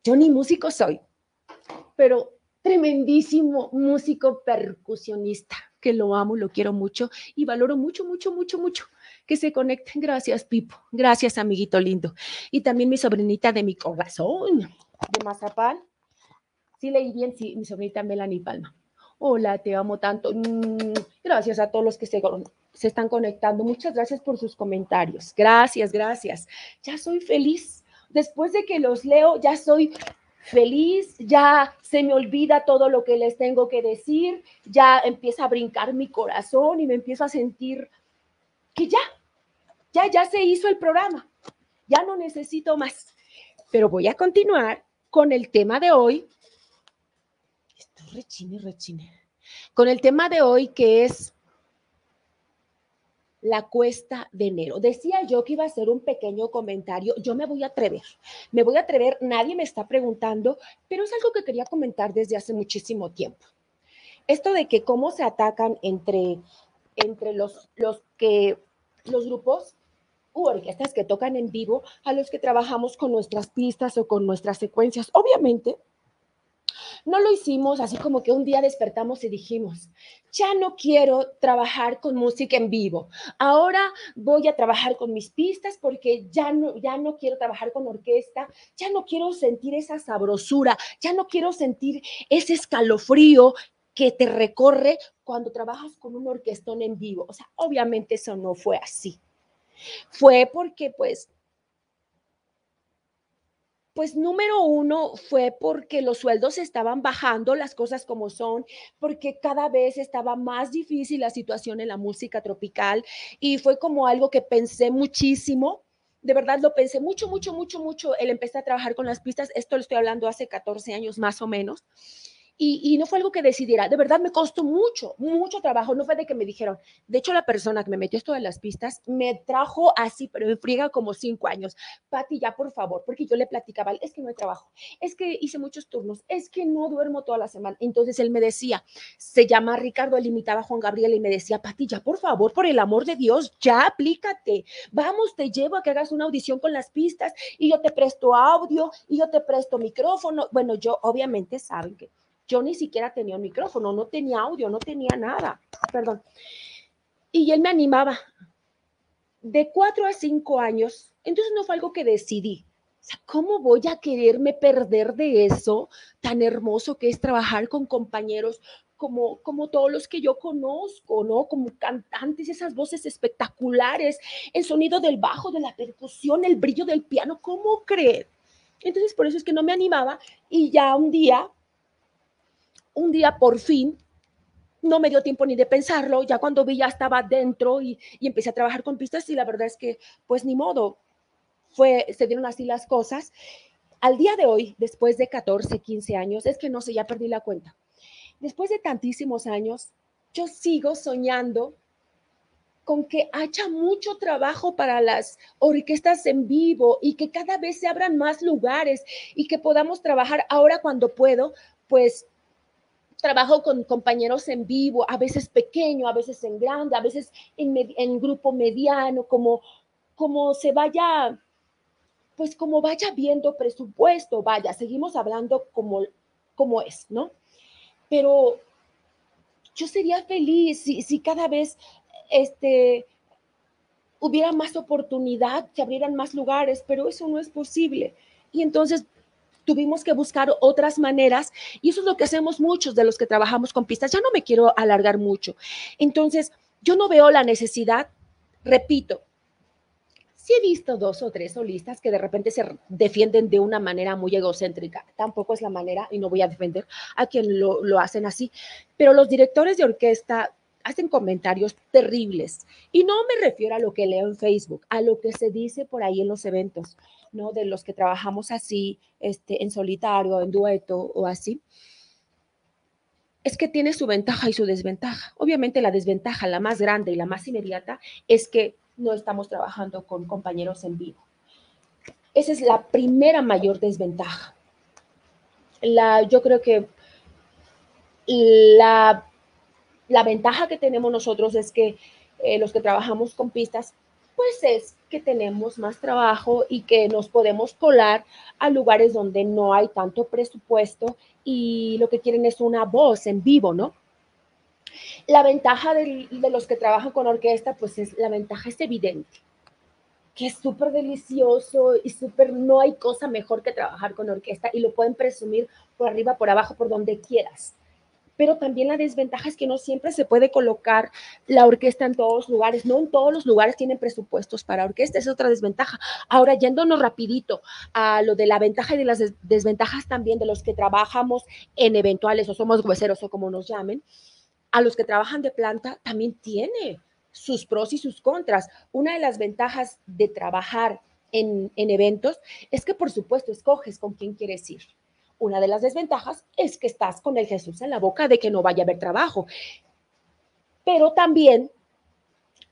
[SPEAKER 1] yo ni músico soy, pero tremendísimo músico percusionista, que lo amo, lo quiero mucho y valoro mucho, mucho, mucho, mucho que se conecten. Gracias, Pipo. Gracias, amiguito lindo. Y también mi sobrinita de mi corazón, de Mazapán. Sí leí bien, sí, mi sobrinita Melanie Palma. Hola, te amo tanto. Mm, gracias a todos los que se, se están conectando. Muchas gracias por sus comentarios. Gracias, gracias. Ya soy feliz. Después de que los leo, ya soy feliz, ya se me olvida todo lo que les tengo que decir, ya empieza a brincar mi corazón y me empiezo a sentir que ya, ya, ya se hizo el programa, ya no necesito más. Pero voy a continuar con el tema de hoy, rechine, rechine. Con el tema de hoy que es la cuesta de enero. Decía yo que iba a hacer un pequeño comentario. Yo me voy a atrever. Me voy a atrever. Nadie me está preguntando, pero es algo que quería comentar desde hace muchísimo tiempo. Esto de que cómo se atacan entre, entre los, los que los grupos u orquestas que tocan en vivo a los que trabajamos con nuestras pistas o con nuestras secuencias. Obviamente, no lo hicimos así como que un día despertamos y dijimos, ya no quiero trabajar con música en vivo. Ahora voy a trabajar con mis pistas porque ya no, ya no quiero trabajar con orquesta, ya no quiero sentir esa sabrosura, ya no quiero sentir ese escalofrío que te recorre cuando trabajas con un orquestón en vivo. O sea, obviamente eso no fue así. Fue porque pues pues número uno fue porque los sueldos estaban bajando, las cosas como son, porque cada vez estaba más difícil la situación en la música tropical y fue como algo que pensé muchísimo. De verdad lo pensé mucho, mucho, mucho, mucho el empezar a trabajar con las pistas. Esto lo estoy hablando hace 14 años más o menos. Y, no fue algo que decidiera, de verdad me costó mucho, mucho trabajo, no fue de que me dijeron, de hecho la persona que me metió esto de las pistas me trajo así, pero me friega como cinco años, Pati, ya por favor, porque yo le platicaba, es que no hay trabajo, es que hice muchos turnos, es que no duermo toda la semana, entonces él me decía, se llama Ricardo, él imitaba a Juan Gabriel y me decía, Pati, ya por favor, por el amor de Dios, ya aplícate, vamos, te llevo a que hagas una audición con las pistas y yo te presto audio y yo te presto micrófono, bueno, yo obviamente saben que yo ni siquiera tenía un micrófono, no tenía audio, no tenía nada, perdón. Y él me animaba. De cuatro a cinco años, entonces no fue algo que decidí. O sea, ¿cómo voy a quererme perder de eso tan hermoso que es trabajar con compañeros como, como todos los que yo conozco, ¿no? Como cantantes, esas voces espectaculares, el sonido del bajo, de la percusión, el brillo del piano, ¿cómo creer? Entonces, por eso es que no me animaba y ya un día un día por fin, no me dio tiempo ni de pensarlo, ya cuando vi ya estaba dentro y, empecé a trabajar con pistas y la verdad es que pues ni modo, fue, se dieron así las cosas. Al día de hoy, después de 14, 15 años, es que no sé, ya perdí la cuenta. Después de tantísimos años, yo sigo soñando con que haya mucho trabajo para las orquestas en vivo y que cada vez se abran más lugares y que podamos trabajar ahora cuando puedo, pues trabajo con compañeros en vivo, a veces pequeño, a veces en grande, a veces en, grupo mediano, como, como se vaya, pues como vaya viendo presupuesto, vaya, seguimos hablando como, como es, ¿no? Pero yo sería feliz si, si cada vez este, hubiera más oportunidad, se abrieran más lugares, pero eso no es posible. Y entonces tuvimos que buscar otras maneras y eso es lo que hacemos muchos de los que trabajamos con pistas. Ya no me quiero alargar mucho. Entonces, yo no veo la necesidad, repito, sí he visto dos o tres solistas que de repente se defienden de una manera muy egocéntrica. Tampoco es la manera, y no voy a defender a quien lo, lo hacen así, pero los directores de orquesta hacen comentarios terribles. Y no me refiero a lo que leo en Facebook, a lo que se dice por ahí en los eventos. ¿no? De los que trabajamos así, este, en solitario, en dueto o así, es que tiene su ventaja y su desventaja. Obviamente la desventaja, la más grande y la más inmediata, es que no estamos trabajando con compañeros en vivo. Esa es la primera mayor desventaja. La, yo creo que la, la ventaja que tenemos nosotros es que eh, los que trabajamos con pistas pues es que tenemos más trabajo y que nos podemos colar a lugares donde no hay tanto presupuesto y lo que quieren es una voz en vivo, ¿no? La ventaja de, los que trabajan con orquesta, pues es la ventaja es evidente, que es súper delicioso y súper, no hay cosa mejor que trabajar con orquesta y lo pueden presumir por arriba, por abajo, por donde quieras pero también la desventaja es que no siempre se puede colocar la orquesta en todos los lugares, no en todos los lugares tienen presupuestos para orquesta, es otra desventaja. Ahora, yéndonos rapidito a lo de la ventaja y de las desventajas también de los que trabajamos en eventuales o somos hueseros o como nos llamen, a los que trabajan de planta también tiene sus pros y sus contras. Una de las ventajas de trabajar en, en eventos es que, por supuesto, escoges con quién quieres ir una de las desventajas es que estás con el Jesús en la boca de que no vaya a haber trabajo. Pero también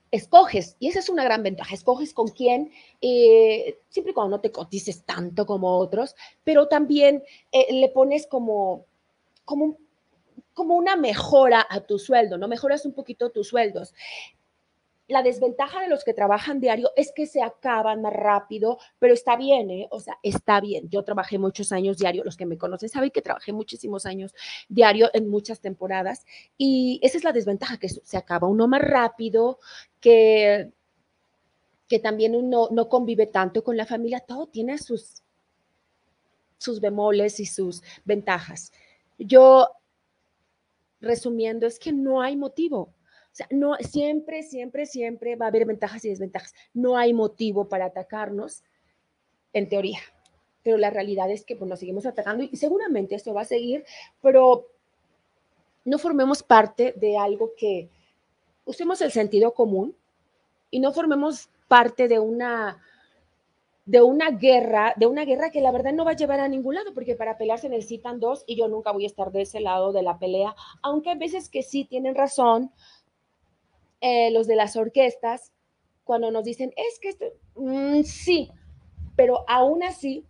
[SPEAKER 1] escoges, y esa es una gran ventaja, escoges con quién, eh, siempre cuando no te cotices tanto como otros, pero también eh, le pones como, como, como una mejora a tu sueldo, ¿no? Mejoras un poquito tus sueldos. La desventaja de los que trabajan diario es que se acaban más rápido, pero está bien, ¿eh? O sea, está bien. Yo trabajé muchos años diario, los que me conocen saben que trabajé muchísimos años diario en muchas temporadas y esa es la desventaja, que se acaba uno más rápido, que, que también uno no convive tanto con la familia, todo tiene sus, sus bemoles y sus ventajas. Yo resumiendo, es que no hay motivo. No, siempre, siempre, siempre va a haber ventajas y desventajas. No hay motivo para atacarnos, en teoría. Pero la realidad es que pues, nos seguimos atacando y seguramente esto va a seguir, pero no formemos parte de algo que usemos el sentido común y no formemos parte de una de una guerra, de una guerra que la verdad no va a llevar a ningún lado, porque para pelear se necesitan dos y yo nunca voy a estar de ese lado de la pelea, aunque hay veces que sí tienen razón eh, los de las orquestas cuando nos dicen, es que esto, mm, sí, pero aún así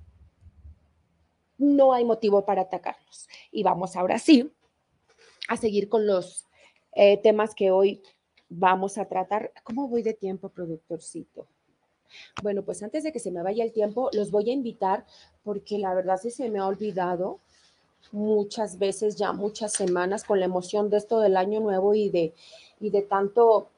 [SPEAKER 1] no hay motivo para atacarnos. Y vamos ahora sí a seguir con los eh, temas que hoy vamos a tratar. ¿Cómo voy de tiempo, productorcito? Bueno, pues antes de que se me vaya el tiempo, los voy a invitar porque la verdad sí se me ha olvidado muchas veces, ya muchas semanas, con la emoción de esto del año nuevo y de, y de tanto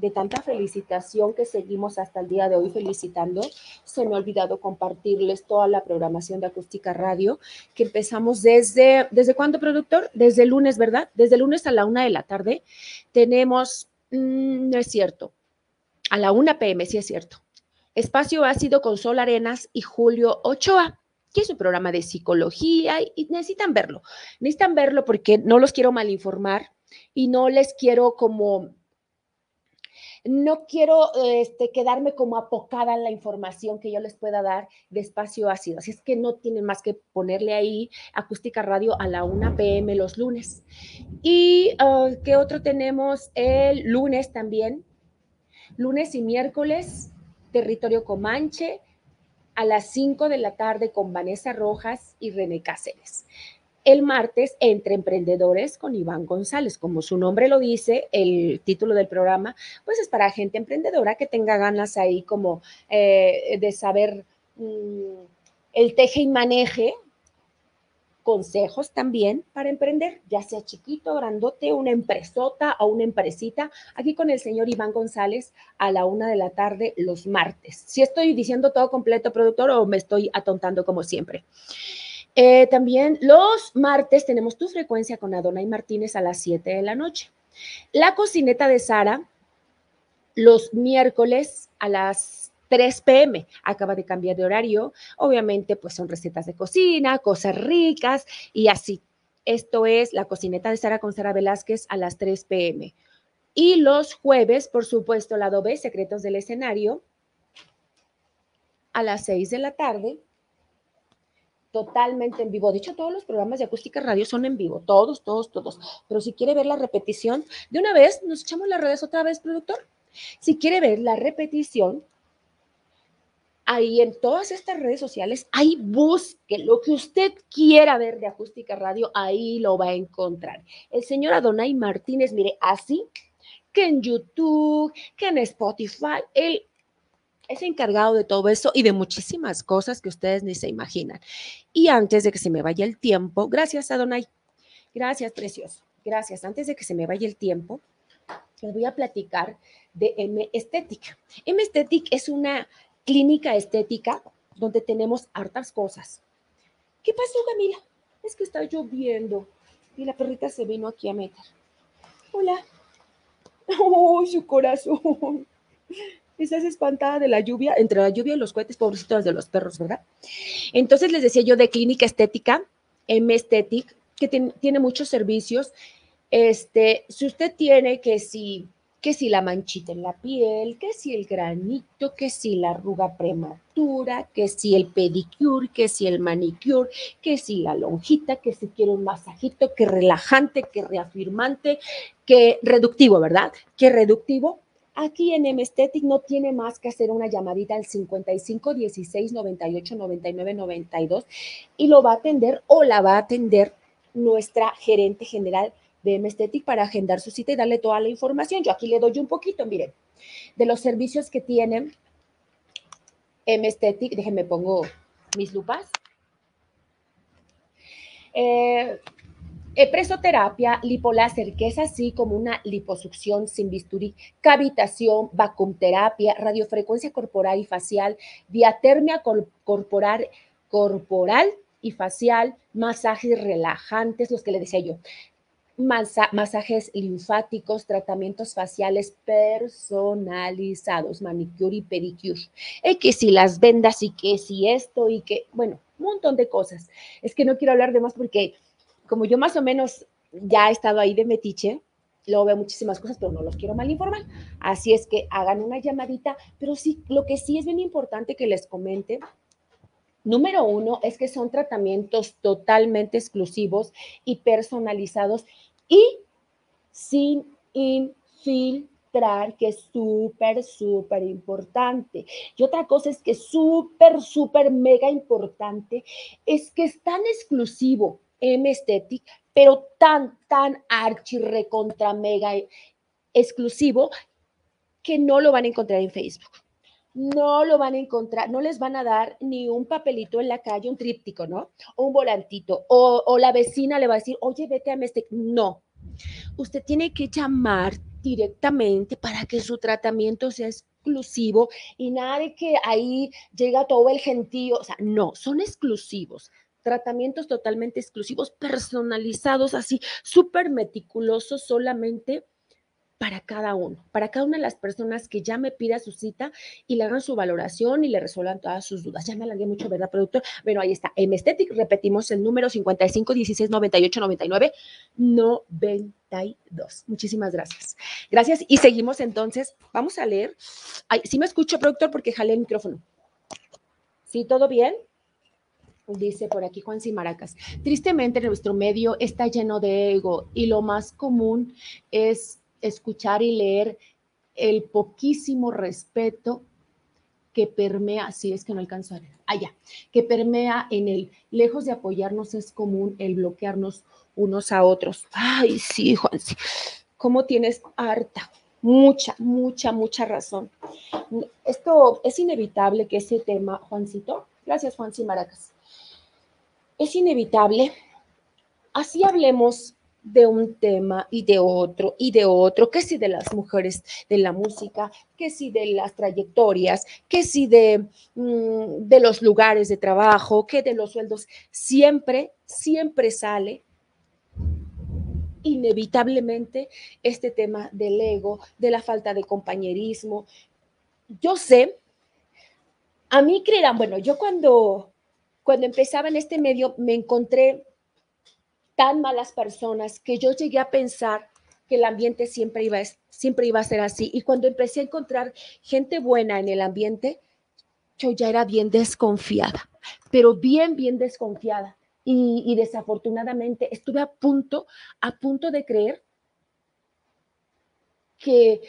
[SPEAKER 1] de tanta felicitación que seguimos hasta el día de hoy felicitando, se me ha olvidado compartirles toda la programación de Acústica Radio que empezamos desde, ¿desde cuándo, productor? Desde el lunes, ¿verdad? Desde el lunes a la una de la tarde tenemos, mm, no es cierto, a la una pm, sí es cierto. Espacio Ácido con Sol Arenas y Julio Ochoa que es un programa de psicología y necesitan verlo. Necesitan verlo porque no los quiero malinformar y no les quiero como no quiero este, quedarme como apocada en la información que yo les pueda dar de espacio ácido. Así es que no tienen más que ponerle ahí acústica radio a la 1 pm los lunes. ¿Y uh, qué otro tenemos? El lunes también. Lunes y miércoles, territorio Comanche, a las 5 de la tarde con Vanessa Rojas y René Cáceres el martes entre emprendedores con Iván González. Como su nombre lo dice, el título del programa, pues es para gente emprendedora que tenga ganas ahí como eh, de saber mm, el teje y maneje, consejos también para emprender, ya sea chiquito, grandote, una empresota o una empresita, aquí con el señor Iván González a la una de la tarde los martes. Si estoy diciendo todo completo, productor, o me estoy atontando como siempre. Eh, también los martes tenemos tu frecuencia con Adonai Martínez a las 7 de la noche. La cocineta de Sara los miércoles a las 3 pm. Acaba de cambiar de horario. Obviamente, pues son recetas de cocina, cosas ricas y así. Esto es la cocineta de Sara con Sara Velázquez a las 3 pm. Y los jueves, por supuesto, la B, Secretos del Escenario, a las 6 de la tarde totalmente en vivo. De hecho, todos los programas de acústica radio son en vivo, todos, todos, todos. Pero si quiere ver la repetición, de una vez, nos echamos las redes otra vez, productor. Si quiere ver la repetición, ahí en todas estas redes sociales, ahí busque lo que usted quiera ver de acústica radio, ahí lo va a encontrar. El señor Adonai Martínez, mire, así que en YouTube, que en Spotify, él es encargado de todo eso y de muchísimas cosas que ustedes ni se imaginan. Y antes de que se me vaya el tiempo, gracias Adonai, gracias precioso, gracias. Antes de que se me vaya el tiempo, les voy a platicar de M Estética. M Estética es una clínica estética donde tenemos hartas cosas. ¿Qué pasó, Camila? Es que está lloviendo y la perrita se vino aquí a meter. Hola. ¡Oh, su corazón! estás espantada de la lluvia, entre la lluvia y los cohetes, pobrecitos de los perros, ¿verdad? Entonces les decía yo de clínica estética, M Esthetic, que tiene muchos servicios. Este, si usted tiene que si, que si la manchita en la piel, que si el granito, que si la arruga prematura, que si el pedicure, que si el manicure, que si la lonjita, que si quiere un masajito, que relajante, que reafirmante, que reductivo, ¿verdad? Que reductivo, Aquí en Emestetic no tiene más que hacer una llamadita al 55 16 98 99 92 y lo va a atender o la va a atender nuestra gerente general de Emestetic para agendar su cita y darle toda la información. Yo aquí le doy un poquito, miren, de los servicios que tiene Emestetic. Déjenme pongo mis lupas. Eh, presoterapia, lipoláser, que es así como una liposucción sin bisturí, cavitación, vacumterapia, radiofrecuencia corporal y facial, diatermia corporal, corporal y facial, masajes relajantes, los que le decía yo. Masajes linfáticos, tratamientos faciales personalizados, manicure y pedicure. Y que si las vendas y que si esto y que, bueno, un montón de cosas. Es que no quiero hablar de más porque como yo más o menos ya he estado ahí de metiche, luego veo muchísimas cosas, pero no los quiero mal informar. Así es que hagan una llamadita, pero sí, lo que sí es bien importante que les comente Número uno es que son tratamientos totalmente exclusivos y personalizados y sin infiltrar, que es súper, súper importante. Y otra cosa es que súper, súper, mega importante es que es tan exclusivo M Aesthetic, pero tan, tan archi, recontra, mega exclusivo que no lo van a encontrar en Facebook no lo van a encontrar, no les van a dar ni un papelito en la calle, un tríptico, ¿no? O un volantito, o, la vecina le va a decir, oye, vete a este. No, usted tiene que llamar directamente para que su tratamiento sea exclusivo y nada de que ahí llega todo el gentío, o sea, no, son exclusivos. Tratamientos totalmente exclusivos, personalizados, así, súper meticulosos, solamente para cada uno, para cada una de las personas que ya me pida su cita y le hagan su valoración y le resuelvan todas sus dudas. Ya me alargué mucho, ¿verdad, productor? Bueno, ahí está. En Estetic repetimos el número 55 16 98 99 92. Muchísimas gracias. Gracias y seguimos entonces. Vamos a leer. Ay, sí me escucho, productor, porque jalé el micrófono. ¿Sí, todo bien? Dice por aquí Juan Simaracas. Tristemente nuestro medio está lleno de ego y lo más común es escuchar y leer el poquísimo respeto que permea, si es que no alcanzo a allá, ah, que permea en el, lejos de apoyarnos es común el bloquearnos unos a otros. Ay, sí, Juan, sí. ¿Cómo tienes harta? Mucha, mucha, mucha razón. Esto es inevitable que ese tema, Juancito, gracias Juan Maracas, es inevitable. Así hablemos de un tema y de otro y de otro, que si de las mujeres de la música, que si de las trayectorias, que si de, mm, de los lugares de trabajo, que de los sueldos, siempre, siempre sale inevitablemente este tema del ego, de la falta de compañerismo. Yo sé, a mí creerán, bueno, yo cuando, cuando empezaba en este medio me encontré tan malas personas que yo llegué a pensar que el ambiente siempre iba, siempre iba a ser así. Y cuando empecé a encontrar gente buena en el ambiente, yo ya era bien desconfiada, pero bien, bien desconfiada. Y, desafortunadamente estuve a punto, a punto de creer que,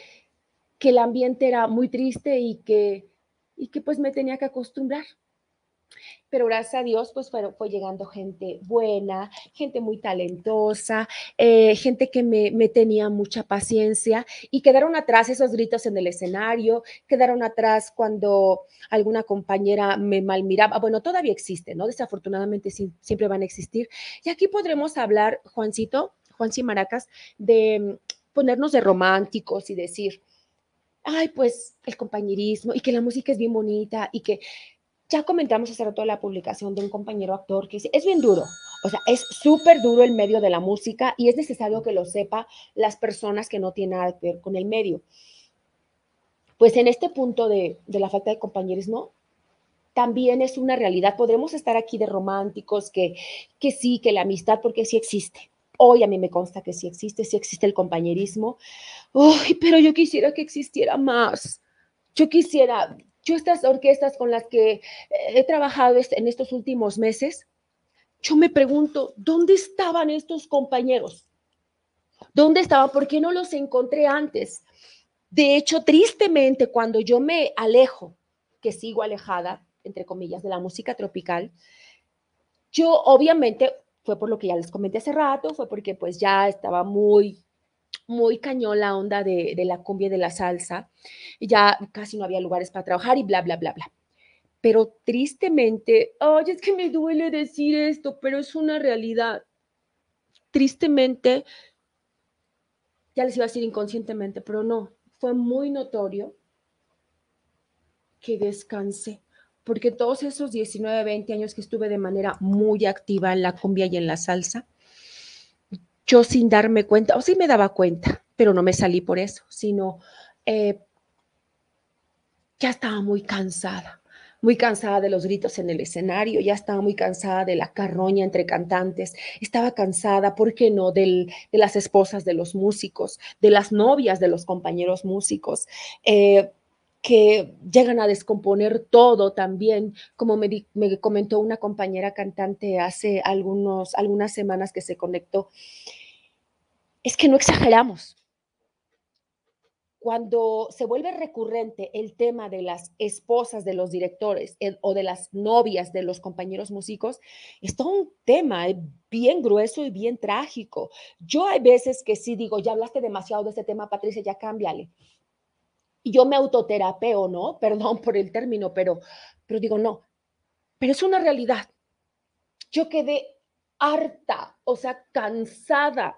[SPEAKER 1] que el ambiente era muy triste y que, y que pues me tenía que acostumbrar pero gracias a Dios, pues fue, fue llegando gente buena, gente muy talentosa, eh, gente que me, me, tenía mucha paciencia y quedaron atrás esos gritos en el escenario, quedaron atrás cuando alguna compañera me malmiraba. Bueno, todavía existe, ¿no? Desafortunadamente siempre van a existir. Y aquí podremos hablar, Juancito, Juan Maracas, de mm, ponernos de románticos y decir, ay, pues el compañerismo y que la música es bien bonita y que ya comentamos hace rato la publicación de un compañero actor que es bien duro, o sea, es súper duro el medio de la música y es necesario que lo sepa las personas que no tienen nada que ver con el medio. Pues en este punto de, de la falta de compañerismo, también es una realidad. Podremos estar aquí de románticos, que, que sí, que la amistad, porque sí existe. Hoy a mí me consta que sí existe, sí existe el compañerismo. Uy, pero yo quisiera que existiera más. Yo quisiera, yo estas orquestas con las que eh, he trabajado en estos últimos meses, yo me pregunto, ¿dónde estaban estos compañeros? ¿Dónde estaban? ¿Por qué no los encontré antes? De hecho, tristemente, cuando yo me alejo, que sigo alejada, entre comillas, de la música tropical, yo obviamente fue por lo que ya les comenté hace rato, fue porque pues ya estaba muy muy cañón la onda de, la cumbia y de la salsa. Ya casi no había lugares para trabajar y bla, bla, bla, bla. Pero tristemente, ay, es que me duele decir esto, pero es una realidad. Tristemente, ya les iba a decir inconscientemente, pero no, fue muy notorio que descansé, porque todos esos 19, 20 años que estuve de manera muy activa en la cumbia y en la salsa, yo sin darme cuenta, o sí me daba cuenta, pero no me salí por eso, sino eh, ya estaba muy cansada, muy cansada de los gritos en el escenario, ya estaba muy cansada de la carroña entre cantantes, estaba cansada, ¿por qué no?, de las esposas de los músicos, de las novias de los compañeros músicos. Eh, que llegan a descomponer todo también, como me, me, comentó una compañera cantante hace algunos, algunas semanas que se conectó, es que no exageramos cuando se vuelve recurrente el tema de las esposas de los directores o de las novias de los compañeros músicos, es todo un tema eh, bien grueso y bien trágico. Yo hay veces que sí digo, ya hablaste demasiado de este tema, Patricia, ya cámbiale. Y yo me autoterapeo, ¿no? Perdón por el término, pero, pero digo, no, pero es una realidad. Yo quedé harta, o sea, cansada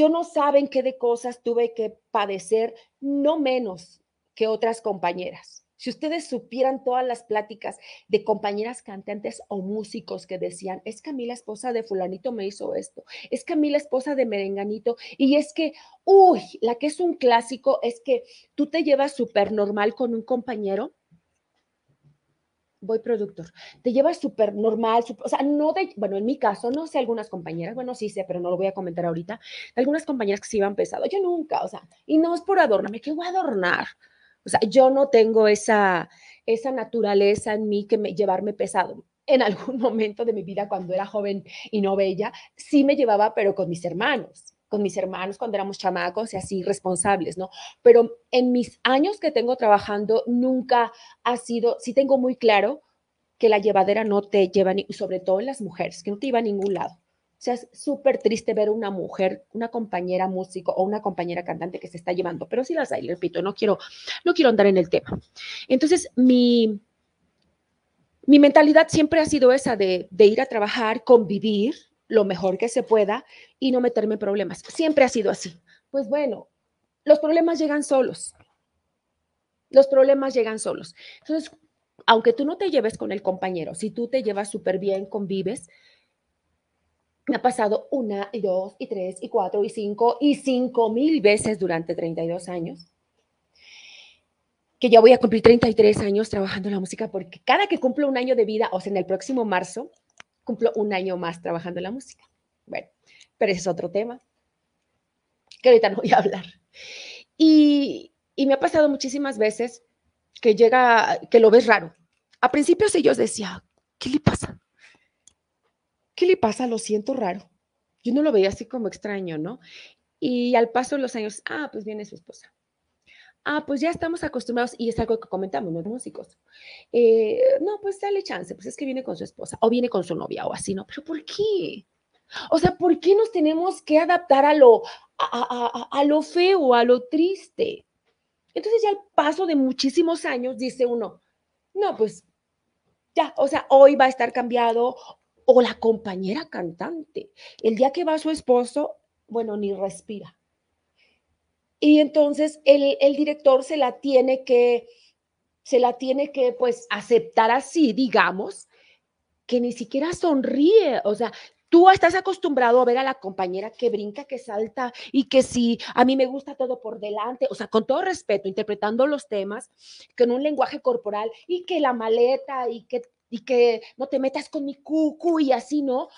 [SPEAKER 1] yo no saben qué de cosas tuve que padecer, no menos que otras compañeras. Si ustedes supieran todas las pláticas de compañeras cantantes o músicos que decían, es que a mí la esposa de fulanito me hizo esto, es que a mí la esposa de merenganito, y es que, uy, la que es un clásico es que tú te llevas súper normal con un compañero voy productor, te llevas súper normal, o sea, no de, bueno, en mi caso, no sé algunas compañeras, bueno, sí sé, pero no lo voy a comentar ahorita, algunas compañeras que se iban pesado, yo nunca, o sea, y no es por adornarme, ¿qué voy a adornar? O sea, yo no tengo esa, esa naturaleza en mí que me, llevarme pesado. En algún momento de mi vida, cuando era joven y no bella, sí me llevaba, pero con mis hermanos con mis hermanos cuando éramos chamacos y así responsables, ¿no? Pero en mis años que tengo trabajando, nunca ha sido, sí tengo muy claro que la llevadera no te lleva, ni, sobre todo en las mujeres, que no te lleva a ningún lado. O sea, es súper triste ver una mujer, una compañera músico o una compañera cantante que se está llevando, pero sí las hay, repito, no quiero, no quiero andar en el tema. Entonces, mi, mi mentalidad siempre ha sido esa de, de ir a trabajar, convivir, lo mejor que se pueda y no meterme en problemas. Siempre ha sido así. Pues bueno, los problemas llegan solos. Los problemas llegan solos. Entonces, aunque tú no te lleves con el compañero, si tú te llevas súper bien, convives, ha pasado una y dos y tres y cuatro y cinco y cinco mil veces durante 32 años que ya voy a cumplir 33 años trabajando en la música porque cada que cumplo un año de vida, o sea, en el próximo marzo, cumplo un año más trabajando en la música. Bueno, pero ese es otro tema que ahorita no voy a hablar. Y, y me ha pasado muchísimas veces que llega, que lo ves raro. A principios ellos decía, ¿qué le pasa? ¿Qué le pasa? Lo siento raro. Yo no lo veía así como extraño, ¿no? Y al paso de los años, ah, pues viene su esposa. Ah, pues ya estamos acostumbrados, y es algo que comentamos los músicos. Eh, no, pues dale chance, pues es que viene con su esposa, o viene con su novia, o así, ¿no? Pero ¿por qué? O sea, ¿por qué nos tenemos que adaptar a lo, a, a, a lo feo, a lo triste? Entonces ya al paso de muchísimos años dice uno, no, pues ya, o sea, hoy va a estar cambiado, o la compañera cantante, el día que va su esposo, bueno, ni respira. Y entonces el, el director se la tiene que, se la tiene que pues aceptar así, digamos, que ni siquiera sonríe, o sea, Tú estás acostumbrado a ver a la compañera que brinca, que salta y que si a mí me gusta todo por delante, o sea, con todo respeto, interpretando los temas con un lenguaje corporal y que la maleta y que, y que no te metas con mi cucu y así, ¿no?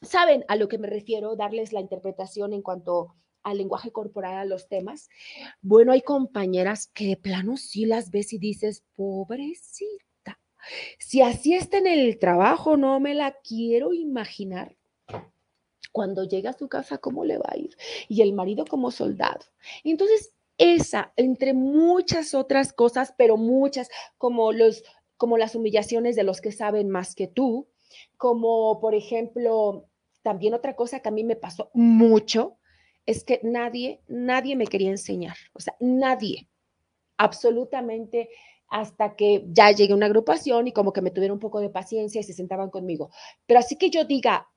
[SPEAKER 1] ¿Saben a lo que me refiero? Darles la interpretación en cuanto al lenguaje corporal, a los temas. Bueno, hay compañeras que de plano sí las ves y dices, pobrecita, si así está en el trabajo, no me la quiero imaginar. Cuando llega a su casa, ¿cómo le va a ir? Y el marido como soldado. Entonces, esa, entre muchas otras cosas, pero muchas, como, los, como las humillaciones de los que saben más que tú, como por ejemplo, también otra cosa que a mí me pasó mucho, es que nadie, nadie me quería enseñar, o sea, nadie, absolutamente hasta que ya llegué a una agrupación y como que me tuvieron un poco de paciencia y se sentaban conmigo. Pero así que yo diga,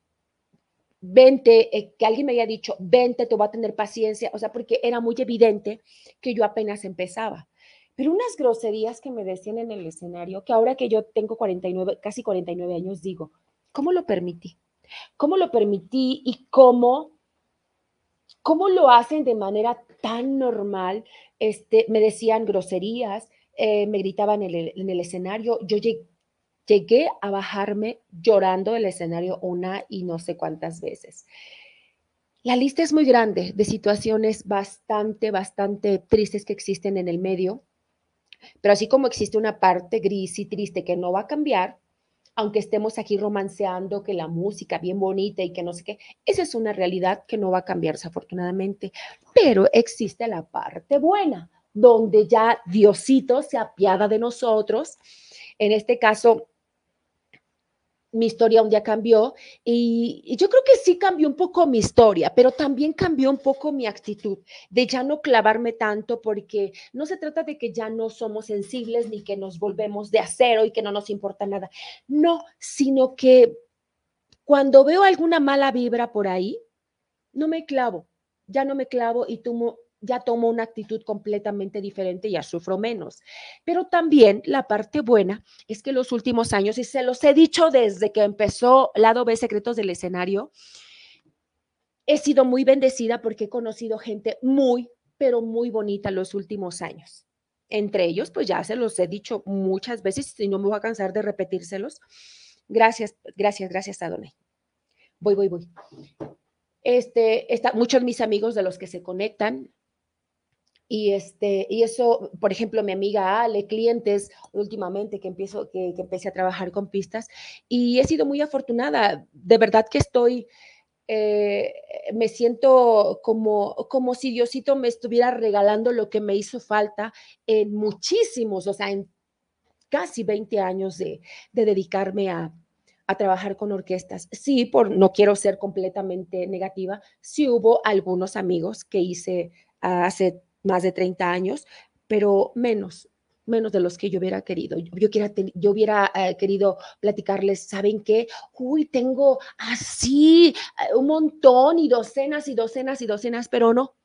[SPEAKER 1] vente, eh, que alguien me haya dicho, vente, te voy a tener paciencia, o sea, porque era muy evidente que yo apenas empezaba. Pero unas groserías que me decían en el escenario, que ahora que yo tengo 49, casi 49 años, digo, ¿cómo lo permití? ¿Cómo lo permití y cómo ¿cómo lo hacen de manera tan normal? Este, me decían groserías, eh, me gritaban en el, en el escenario. Yo llegué, llegué a bajarme llorando del escenario una y no sé cuántas veces. La lista es muy grande de situaciones bastante, bastante tristes que existen en el medio, pero así como existe una parte gris y triste que no va a cambiar, aunque estemos aquí romanceando que la música bien bonita y que no sé qué, esa es una realidad que no va a cambiar desafortunadamente, pero existe la parte buena, donde ya Diosito se apiada de nosotros. En este caso, mi historia un día cambió y, yo creo que sí cambió un poco mi historia, pero también cambió un poco mi actitud de ya no clavarme tanto porque no se trata de que ya no somos sensibles ni que nos volvemos de acero y que no nos importa nada. No, sino que cuando veo alguna mala vibra por ahí, no me clavo, ya no me clavo y tomo ya tomo una actitud completamente diferente, ya sufro menos. Pero también la parte buena es que los últimos años, y se los he dicho desde que empezó Lado B Secretos del Escenario, he sido muy bendecida porque he conocido gente muy, pero muy bonita los últimos años. Entre ellos, pues ya se los he dicho muchas veces y no me voy a cansar de repetírselos. Gracias, gracias, gracias, Adonai. Voy, voy, voy. Este, está, muchos de mis amigos de los que se conectan y, este, y eso, por ejemplo, mi amiga Ale, clientes últimamente que, empiezo, que, empecé a trabajar con pistas y he sido muy afortunada. De verdad que estoy, eh, me siento como, como si Diosito me estuviera regalando lo que me hizo falta en muchísimos, o sea, en casi 20 años de, de dedicarme a, a trabajar con orquestas. Sí, por no quiero ser completamente negativa, sí hubo algunos amigos que hice hace más de 30 años, pero menos, menos de los que yo hubiera querido. Yo, quiera, yo hubiera eh, querido platicarles, ¿saben qué? Uy, tengo así eh, un montón y docenas y docenas y docenas, pero no.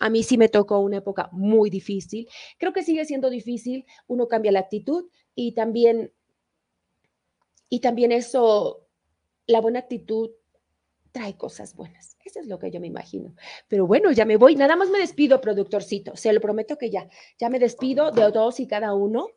[SPEAKER 1] A mí sí me tocó una época muy difícil. Creo que sigue siendo difícil. Uno cambia la actitud y también, y también eso, la buena actitud trae cosas buenas. Eso es lo que yo me imagino. Pero bueno, ya me voy. Nada más me despido, productorcito. Se lo prometo que ya. Ya me despido de todos y cada uno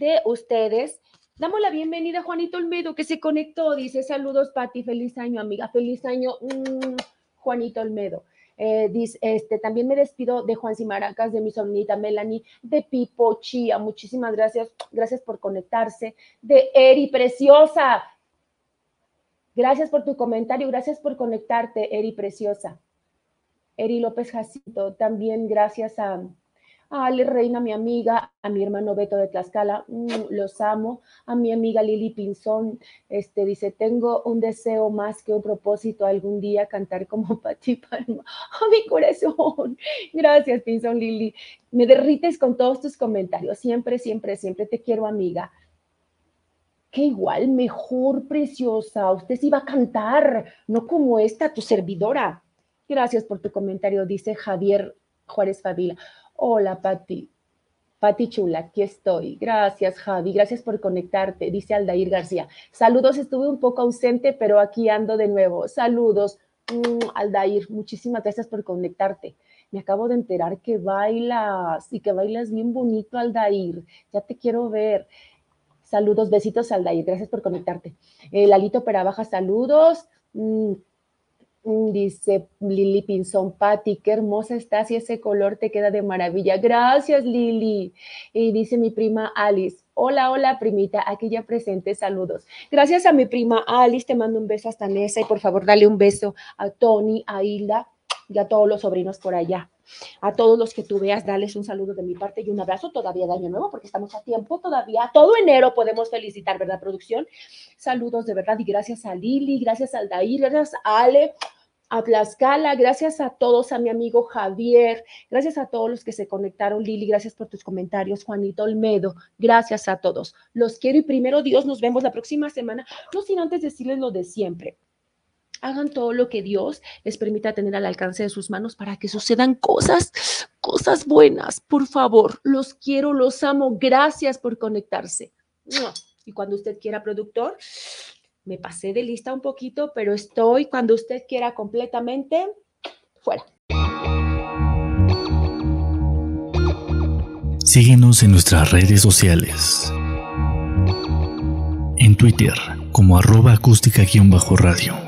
[SPEAKER 1] de ustedes. Damos la bienvenida a Juanito Olmedo, que se conectó. Dice, saludos, Pati. Feliz año, amiga. Feliz año, mm, Juanito Olmedo. Eh, dice, este, también me despido de Juan Simaracas, de mi sonita Melanie, de Pipo Chía. Muchísimas gracias. Gracias por conectarse. De Eri Preciosa. Gracias por tu comentario, gracias por conectarte, Eri Preciosa. Eri López Jacito, también gracias a, Ale Reina, mi amiga, a mi hermano Beto de Tlaxcala, mm, los amo, a mi amiga Lili Pinzón, este, dice, tengo un deseo más que un propósito algún día cantar como Pati Palma, a mi corazón. Gracias, Pinzón Lili. Me derrites con todos tus comentarios, siempre, siempre, siempre te quiero, amiga que igual, mejor, preciosa, usted sí va a cantar, no como esta, tu servidora. Gracias por tu comentario, dice Javier Juárez Fabila. Hola, Pati. Pati Chula, aquí estoy. Gracias, Javi. Gracias por conectarte, dice Aldair García. Saludos, estuve un poco ausente, pero aquí ando de nuevo. Saludos, mm, Aldair. Muchísimas gracias por conectarte. Me acabo de enterar que bailas y que bailas bien bonito, Aldair. Ya te quiero ver. Saludos, besitos, Aldair. Gracias por conectarte. Eh, Lalito Perabaja, saludos. Mm, mm, dice Lili Pinzón, Pati, qué hermosa estás y ese color te queda de maravilla. Gracias, Lili. Y dice mi prima Alice, hola, hola, primita, aquí ya presente, saludos. Gracias a mi prima Alice, te mando un beso hasta Nesa y por favor dale un beso a Tony, a Hilda y a todos los sobrinos por allá. A todos los que tú veas, dales un saludo de mi parte y un abrazo todavía de Año Nuevo, porque estamos a tiempo todavía. Todo enero podemos felicitar, ¿verdad, producción? Saludos de verdad y gracias a Lili, gracias a Aldair, gracias a Ale, a Tlaxcala, gracias a todos, a mi amigo Javier, gracias a todos los que se conectaron, Lili, gracias por tus comentarios, Juanito Olmedo, gracias a todos. Los quiero y primero Dios, nos vemos la próxima semana, no sin antes decirles lo de siempre hagan todo lo que Dios les permita tener al alcance de sus manos para que sucedan cosas, cosas buenas. Por favor, los quiero, los amo. Gracias por conectarse. Y cuando usted quiera, productor, me pasé de lista un poquito, pero estoy cuando usted quiera completamente fuera.
[SPEAKER 2] Síguenos en nuestras redes sociales. En Twitter como arroba acústica-radio